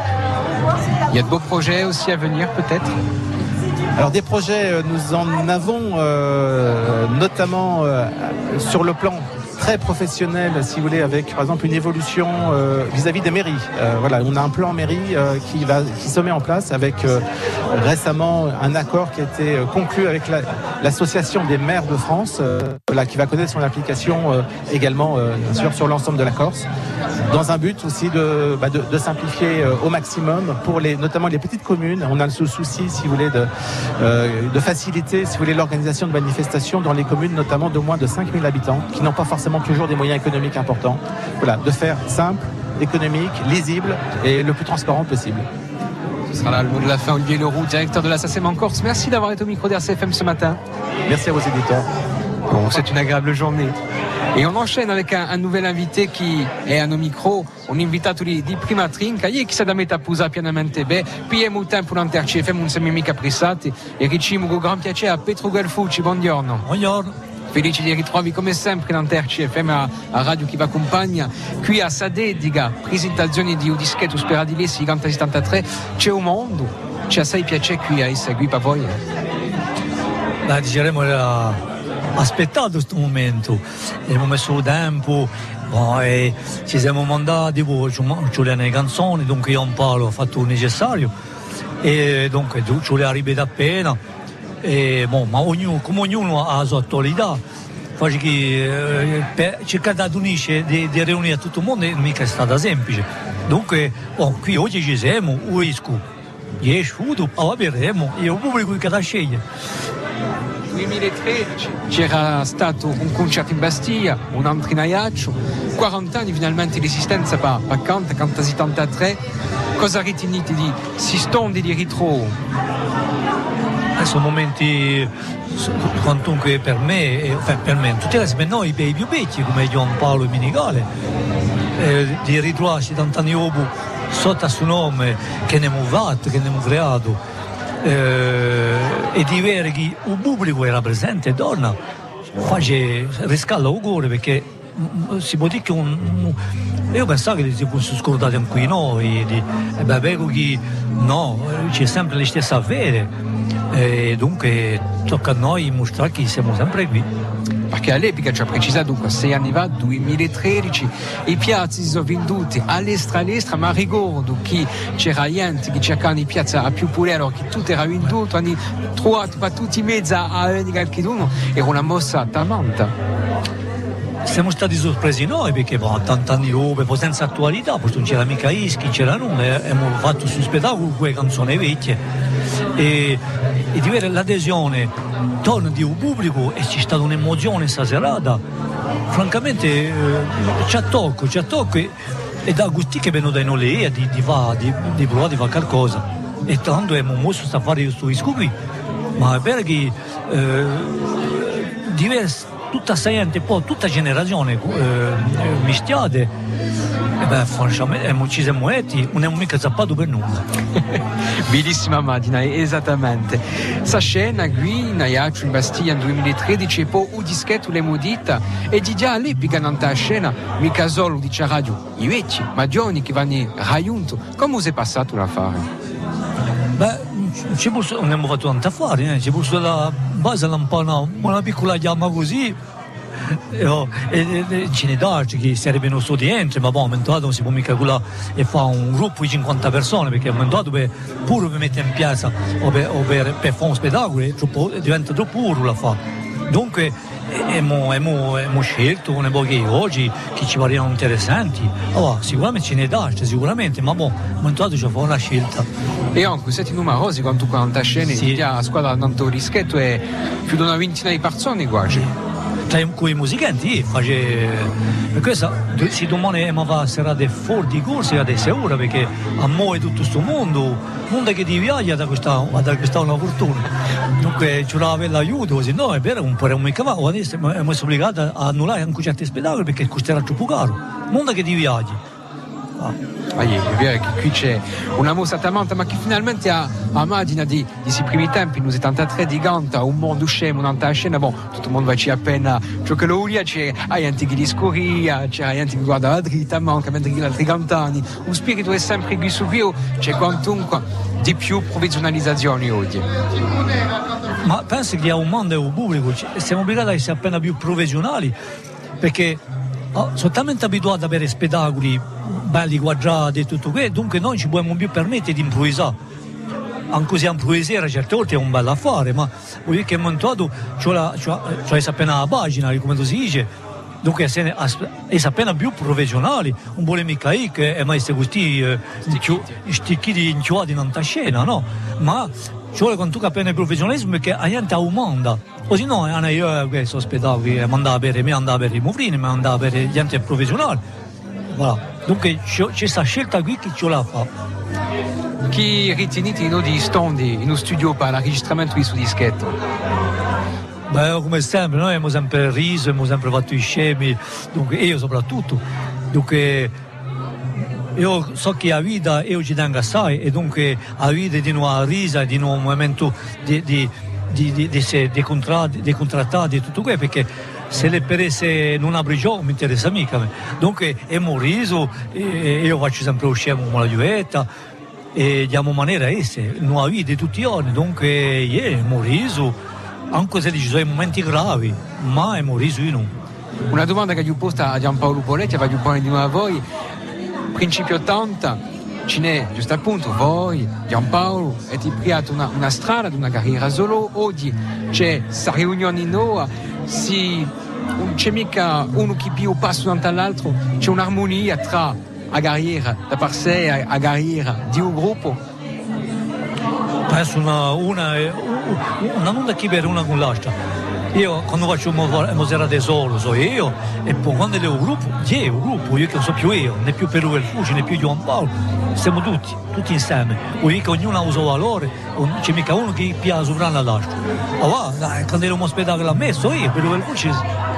Il y a de beaux projets aussi à venir peut-être? Alors des projets, euh, nous en avons euh, notamment euh, sur le plan très professionnel, si vous voulez, avec par exemple une évolution euh, vis-à-vis des mairies. Euh, voilà, on a un plan mairie euh, qui va, qui se met en place avec euh, récemment un accord qui a été conclu avec la- l'association des maires de France, voilà, qui va connaître son application également, bien sur l'ensemble de la Corse, dans un but aussi de, bah, de, de simplifier euh, au maximum pour les, notamment les petites communes. On a ce souci, si vous voulez, de, euh, de faciliter, si vous voulez, l'organisation de manifestations dans les communes, notamment de moins de 5000 habitants, qui n'ont pas forcément toujours des moyens économiques importants. Voilà, de faire simple, économique, lisible et le plus transparent possible. Ce sera là le mot de la fin. Olivier Leroux, directeur de la SACEM en Corse. Merci d'avoir été au micro d'RCFM ce matin. Merci à vos éditeurs. Bon, c'est une agréable journée. Et on enchaîne avec un, un nouvel invité qui est à nos micros, un invitato di, di prima trinca, ieri che si da metà pusa pianamente bene, pigliamo tempo non CFM, non siamo mica pressati e ricimo con gran piacere a Petro Galfucci, buongiorno. Buongiorno. Felice di ritrovi come sempre in CFM a, a Radio che vi accompagna. Qui a Sade, diga, presentazione di un dischetto speradilessi 50-73, c'è un mondo, c'è assai piacere qui a qui per voi. Beh, diciamo era aspettato questo momento, abbiamo messo tempo, e ci siamo mandati, ci vogliono le canzoni, dunque io un po' ho fatto il necessario e dunque voleva ripetere appena, e, boh, ma ognuno, come ognuno ha la sua attualità. Che eh, per cercare di unire, di, di riunire tutto il mondo, mica è stata semplice. Dunque, oh, qui oggi ci siamo, uisco, 10 foto, poi vedremo, e il pubblico che la sceglie. 2013 c'era stato un concerto in Bastiglia, un altro in Ajaccio, 40 anni finalmente di esistenza per, per Canta, Canta 73. Cosa ritenete di si stondi di ritrovo? Eh, sono momenti quantunque per me, per me, tutti casi per noi i più vecchi come Gian Paolo e Minigale, eh, di ritrovarci tant'anni dopo sotto a suo nome che ne abbiamo fatto, che ne abbiamo creato eh, e di vedere che il pubblico era presente donna face riscalda cuore perché si può dire che un, io pensavo che si fosse scordati anche noi di, e beh, vedo che no, c'è sempre le stesse avere e dunque tocca a noi mostrare che siamo sempre qui Perché all'epoca ci ha precisato dunque sei anni fa, 2013, i piazzi sono venduti all'estra all'estra, ma ricordo che c'era gente che cercava i piazzi a più allora che tutto era venduto, hanno trovato tutti i mezzi a ogni qualcuno, era una mossa talmente. Siamo stati sorpresi noi perché boh, tant'anni dopo, poi senza attualità, poi non c'era mica Ischi, c'era nulla, abbiamo fatto su spettacolo quelle canzoni vecchie. E, e di avere l'adesione torno di un pubblico e c'è stata un'emozione stasera francamente eh, ci attocco, ci attocco e, e da gusti che vengono da noi di, di, fa- di, di provare a fare qualcosa. E tanto abbiamo mosso a fare questo disco qui ma è vero che eh, diversi tutta sta gente, poi tutta generazione eh, mischiate. E beh, francamente, eh, siamo detti, non abbiamo mica zappato per nulla. Bellissima immagine, esattamente. Sa scena qui Ajaccio in Bastiglia nel 2013 e poi un dischetto le modita e di già all'epoca non ta scena mica solo a radio i vecchi, ma giovani che vanno raiunto. Come si è passato l'affare? Beh, ci non abbiamo fatto tanto affari, eh? ci posso la base po' una, piccola chiama così. E, oh, e, e, ce ne dà che sarebbe uno studente, ma poi aumentato non si può mica calcolare e fa un gruppo di 50 persone perché aumentato per, pure per mettere in piazza o per, o per, per fare un spettacolo troppo, diventa troppo puro la fa. Dunque abbiamo scelto un pochi oggi che ci parevano interessanti. Allora, sicuramente ce ne dà, sicuramente, ma boh, aumentato ci fa una scelta. E anche siete numerosi quanto 40 scene, sì. la squadra tanto rischetto e più di una ventina di persone quasi tra con i musicanti face... e questa si domani ma va serate fuori di corsi di sicuro perché a noi tutto questo mondo. Mondo che ti viaggia da questa, da questa una fortuna. Dunque ci vuole l'aiuto se no è vero un po' è un cavallo adesso siamo obbligati a annullare anche certi spettacoli perché costerà troppo caro. Mondo che ti viaggia è vero che qui c'è una mossa talmente ma che finalmente a, a immagina di, di primi tempi siamo tre di ganta un mondo scemo un'altra scena. Bon tutto il mondo va appena ciò che lo unia c'è gente che discorria c'è gente che guarda la dritta manca mentre gli altri cantani. Un spirito è sempre qui su più c'è quantunque di più provvizionalizzazioni oggi. Ma penso che a un mondo e un pubblico siamo obbligati a essere appena più professionali perché oh, sono talmente abituati ad avere spettacoli belli quadrati e tutto questo, dunque noi ci possiamo più permettere di improvvisare. Anche se improvvisare certe volte è un bel affare, ma vuol dire che montato c'è appena la pagina, come si dice, dunque è appena più professionali, un buon mica che è mai questi eh, sticchiti inchiodi in tanta scena, no? Ma ci vuole quanto appena il professionalismo che la gente aumenta. Così no, io questo spettacolo, mandava per me, andava per i movrini, ma andava per gente professionale. Voilà. Dunque c'è questa scelta qui che ce la fa. Chi ritenete in di standi in uno studio per l'enregistramento di su dischetto? Beh, come sempre, noi abbiamo sempre riso, abbiamo sempre fatto i scemi, dunque io soprattutto. Dunque io so che la vita io ci tengo assai e dunque la vita di una risa, di un momento di, di, di, di, di, di, contratti, di contrattati e tutto questo perché se le perese non apre gioco mi interessa mica dunque abbiamo riso io faccio sempre uscire con la giuetta e diamo maniera a essere nuova vita tutti i giorni. Dunque abbiamo riso anche se ci sono momenti gravi ma abbiamo riso in un. Una domanda che gli ho posto a Giampaolo Poletti, va a di nuovo a voi. Principio 80, ce n'è giusto appunto voi, Giampaolo, e ti creato una, una strada, una carriera solo. Oggi c'è questa riunione in Noa, si non c'è mica uno che più passa davanti all'altro, c'è un'armonia tra a carriera da per sé, a carriera di un gruppo. Penso una, una, una non da chi per una con l'altra. Io quando faccio un serate solo so io e poi quando è un gruppo, c'è un gruppo, io che non so più io, né più Perù il Fuci, né più Giovanni Paolo, siamo tutti, tutti insieme. Vuol dire che ognuno ha un suo valore, non c'è mica uno che piace sovrano all'altro. Allora, quando ero un spettacolo a me, so io, Perù il Fuci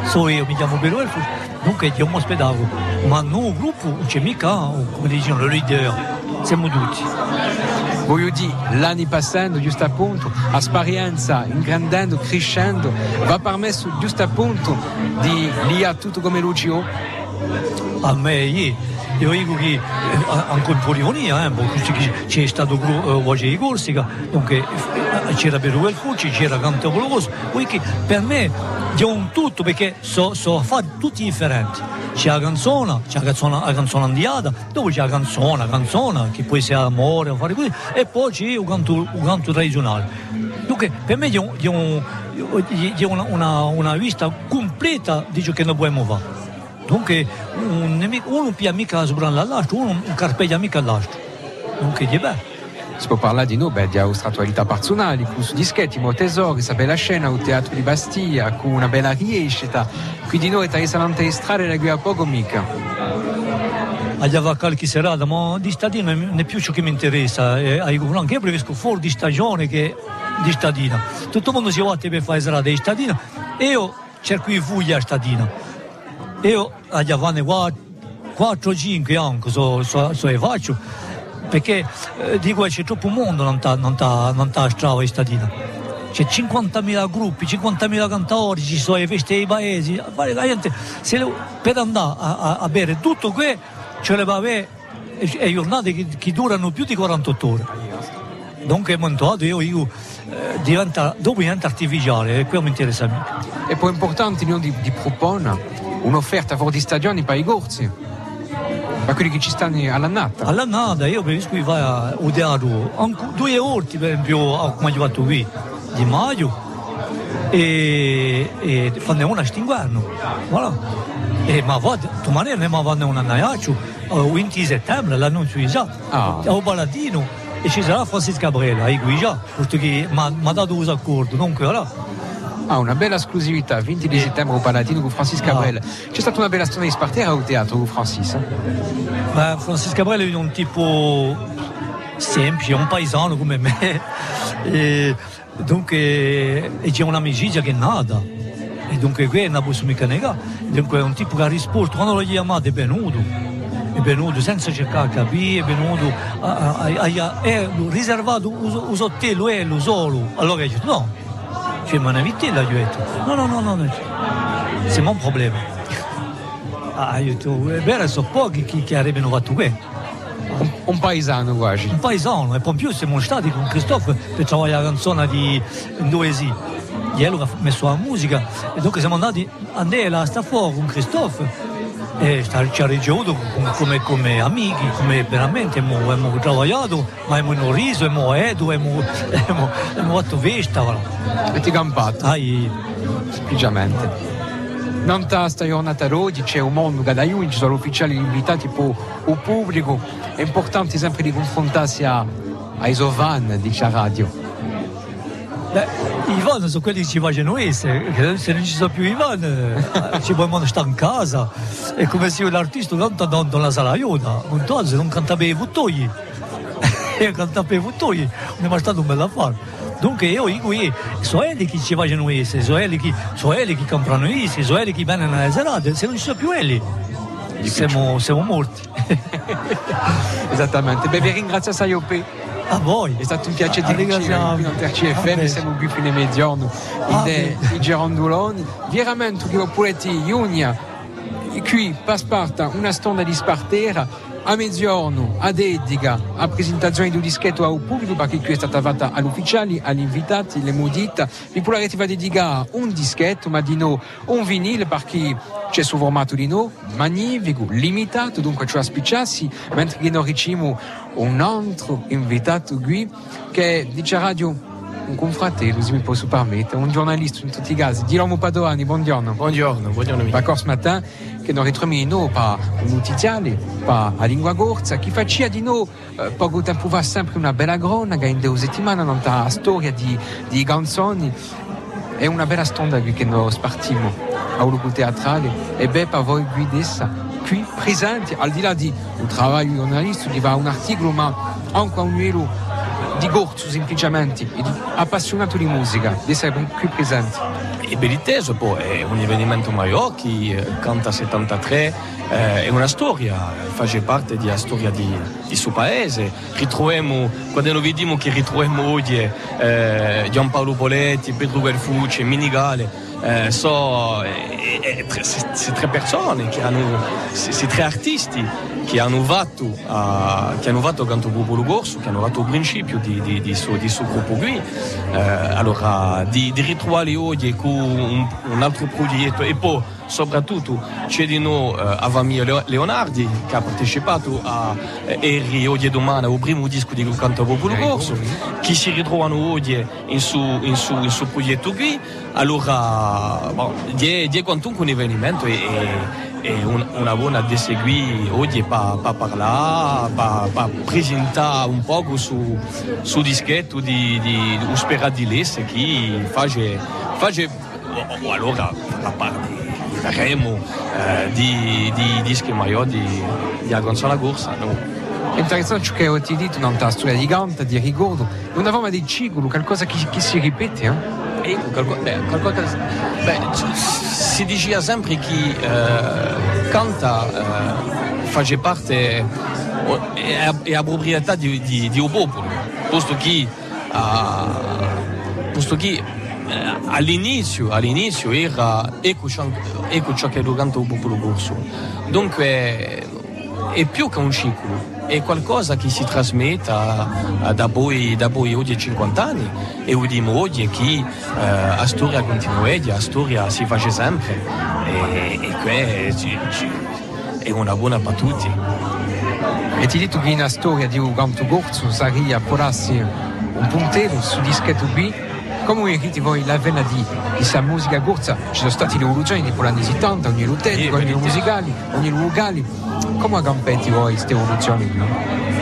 so io, mi chiamo Piero Elfus, dunque io mi aspettavo, ma noi gruppo non c'è mica, come dicono, le leader, siamo tutti. Voglio dire, l'anno passando, giusto appunto, esperienza, ingrandendo, crescendo, va permesso giusto appunto di lì tutto come Lucio? A me, io io dico che anche in Polionia eh, c'è stato uh, voce di Corsica. Dunque c'era Perù il Fucci c'era Cantopoloso quindi per me è un tutto perché sono so fatti tutti differenti. C'è la canzone c'è la canzone, la canzone andiata dopo c'è la canzone la canzone che può essere amore o fare così e poi c'è un canto, un canto tradizionale. Dunque per me è, un, è, un, è una, una, una vista completa di ciò che noi possiamo fare Dunque un nemico, uno pia mica sopra l'altro, uno carpeggia mica l'altro. Dunque è bello. Si può parlare di noi, beh, di austratualità personali, con su dischetti, mo tesoro, questa bella scena, un teatro di Bastia, con una bella riescita. Quindi noi tra le strade la guida poco mica. Aveva qualche serata, ma di stadina non è più ciò che mi interessa. Eh, anche io preferisco fuori di stagione che di stadina. Tutto il mondo si va per fare serata di stadina e io cerco di fuglia a stadina io agli avanti 4-5 anni so, so, so faccio perché eh, dico c'è troppo mondo non sta non ta, non ta strada in stadina c'è 50.000 gruppi 50.000 cantatori ci sono le feste dei paesi gente, se, per andare a, a, a, bere tutto questo ce le va avere e giornate che, che, durano più di 48 ore dunque è montato io, io eh, diventa, dopo diventa artificiale e quello mi interessa. E poi è importante noi di, di proporre un'offerta fuori di stagioni per i corsi, per quelli che ci stanno all'annata. All'annata io preferisco vai a Udearo, due orti per esempio come ho fatto qui, di maggio e, e fanno una stinguarno, voilà. E ma va, domani ne ma vanno una naiaccio, il 20 settembre l'annuncio già, Ah. a Baladino e ci sarà Francis Cabrera, io qui già, perché mi ha dato un accordo, dunque voilà. Ah, una bella esclusività, 20 di settembre al Palatino con Francis Cabrel. C'è stata una bella storia di spartera al teatro con Francis. Beh, Francis Cabrera è un tipo semplice, un paesano come me. E dunque e c'è un'amicizia che è nata. E dunque qui non posso mica negare. Dunque è un tipo che ha risposto, quando l'ho chiamato è venuto. È venuto senza cercare di capire, è venuto, a- a- a- è riservato un hotel, è lo solo. Allora ho detto no, cioè ma una vitella, gli ho detto no, no, no, no, no. c'est mon problème. Ah, io ho detto, è vero, sono pochi che, che avrebbero fatto questo. Un, un paesano quasi. Un paesano, e poi più siamo stati con Christophe per trovare la canzone di Indoesi. Ieri ha messo la musica e dunque siamo andati a Andela a sta fuori con Christophe e sta- ci ha ricevuto com- come, come amici, come veramente abbiamo, abbiamo lavorato, ma abbiamo riso, abbiamo edu, abbiamo, fatto festa. E ti campato. Io- Semplicemente. Non ta sta giornata oggi c'è un mondo che da ci sono ufficiali invitati per il pubblico. È importante sempre di confrontarsi a, a Isovan, dice la radio. Beh, i van sono quelli che ci vogliono essere, che se non ci sono più i van eh, ci vogliamo stare in casa. È come se l'artista canta dentro la sala Iona, non toglie, non canta per i vuttoi. E canta per i vuttoi, non è mai stato un bel affare. Dunque io dico, eh, sono quelli che ci vogliono essere, sono quelli che, sono quelli che comprano essere, sono quelli che vengono alle serate, se non ci sono più quelli, siamo, siamo morti. Esattamente. Beh, vi ringrazio a Iope. A voi. È stato un piacere Ah, di ringraziamo. ricevere qui in Terci Ah, FM, beh. siamo qui fino a mezzogiorno Ah, in i Gerondoloni. Veramente che volete Iunia, qui Pasparta, una stonda di Spartera, a mezzogiorno, a dedica, a presentazione di un dischetto al pubblico, perché qui è stata fatta agli ufficiali, agli invitati, le modite. Vi potrete va dedicare un dischetto, ma di no un vinile, perché c'è sul formato di no, magnifico, limitato, dunque ci aspicciassi, mentre che noi riceviamo un altro invitato qui, che dice a radio un confratello, se mi posso permettere, un giornalista in tutti i casi. Guillermo Padovani, buongiorno. Buongiorno, buongiorno. D'accord ce matin, che noi ritroviamo per un notiziale, per la lingua corsa, che faccia di noi eh, poco tempo fa sempre una bella cronaca, in due settimane, una storia di, di canzoni. È una bella stonda qui che noi spartiamo a luogo teatrale e beh per voi qui dessa, qui presenti, al di là di un lavoro giornalistico, di un articolo, ma anche un livello di corso semplicemente, e di appassionato di musica, di essere qui presenti. E ben inteso, poi è un avvenimento maggiore che eh, canta 73, eh, è una storia, fa parte della storia di, di suo paese. Ritroviamo, quando vediamo che ritroviamo oggi eh, Giampaolo Poletti, Pedro Guelfucci, Minigale, so, eh, eh, tre- c'est tre persone che hanno, c'est tre artisti fatto, uh, che hanno fatto canto popolo corso, che hanno fatto il principio di, di, suo, gruppo qui. Con un, un altro e soprattutto c'è di noi eh, Avamio Leo- Leonardi che ha partecipato a eh, Eri oggi e domani al primo disco di Canto Popolo Corso. Che si ritrovano oggi in suo in su, in su progetto qui? Allora bon, di, di quantunque un avvenimento e, e, un- una buona di seguire. Oggi per parlare per presentare un poco su, su dischetto di, di, di Uspera di Lesse che fa allora la parte faremo eh, di, di dischi maggiori di, di Agonza la Corsa. No? È interessante ciò che ho detto, una storia di canta, di ricordo, è una forma di ciclo, qualcosa che, che si ripete. Eh? Beh, qualcosa, beh, si diceva sempre che eh, canta eh, fa parte o- è, a- è a proprietà di, di, di un popolo, posto che, ah, posto che eh, all'inizio, all'inizio era ciò- ecco ciò che canta il popolo corso. Dunque è più che un ciclo, è qualcosa che si trasmette da, voi, da voi oggi 50 anni e vediamo oggi che eh, la storia continua, la storia si fa sempre e, e questo è una buona per tutti. E ti detto che una storia di un canto corso sarebbe un puntello su dischetto B come riti voi la vena di questa musica corsa ci sono stati le evoluzioni di anni 70 ogni utente, ogni musicali ogni locali. Come gampetti voi queste evoluzioni Ma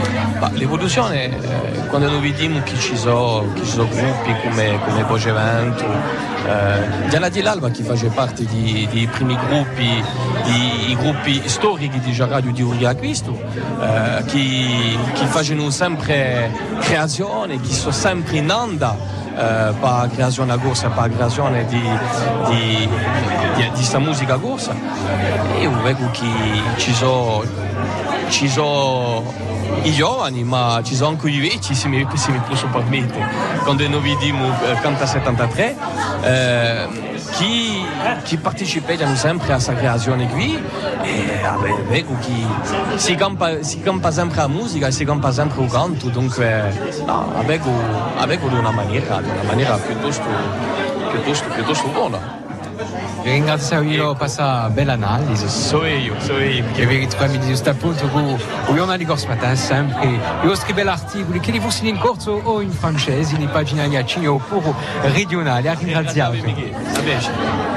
l'evoluzione eh, quando noi vediamo che ci sono, ci sono gruppi come, come Bogevento eh, già la di l'Alba che faceva parte dei primi gruppi di, i gruppi storici di Radio di Uria Cristo eh, che, che facevano sempre creazione che sono sempre in onda eh, per creazione a corsa per creazione di, di, di, di questa musica a corsa. Io vedo che ci sono ci sono i giovani, ma ci sono anche i vecchi, se mi, se mi posso permettere. Quando noi vediamo eh, Canta 73, eh, chi, chi partecipano sempre a questa creazione qui, e vabbè, che si campa, si campa sempre la musica, si campa sempre il canto, dunque no, di una maniera, di una maniera piuttosto, piuttosto, piuttosto buona. Ringrazio io questa bella analisi. So io, so. Che vi ritroviamo di questo appunto con il giornale di Corso Matin sempre. Io l'articolo che li in corso o in francese, in pagina regionale. Ringraziato.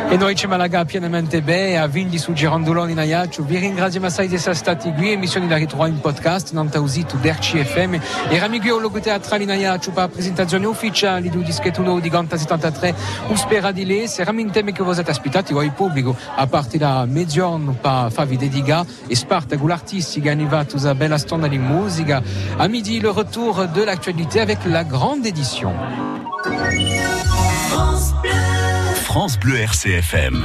E noi ci malaga pienamente bene, a Vindi su Girandolone in Aiaccio. Vi ringraziamo assai di essere stati qui, da in podcast, non d'Erci FM. E logo teatrale in Aiaccio, presentazione ufficiale di un dischetto di Ganta 73. Un spera di lei, se che voi siete aspettati, voi pubblico, a parte da mezzogiorno per farvi dedica e sparta con l'artiste une belle stonda di musica. À midi, le retour de l'actualité avec la grande édition. France Bleu RCFM.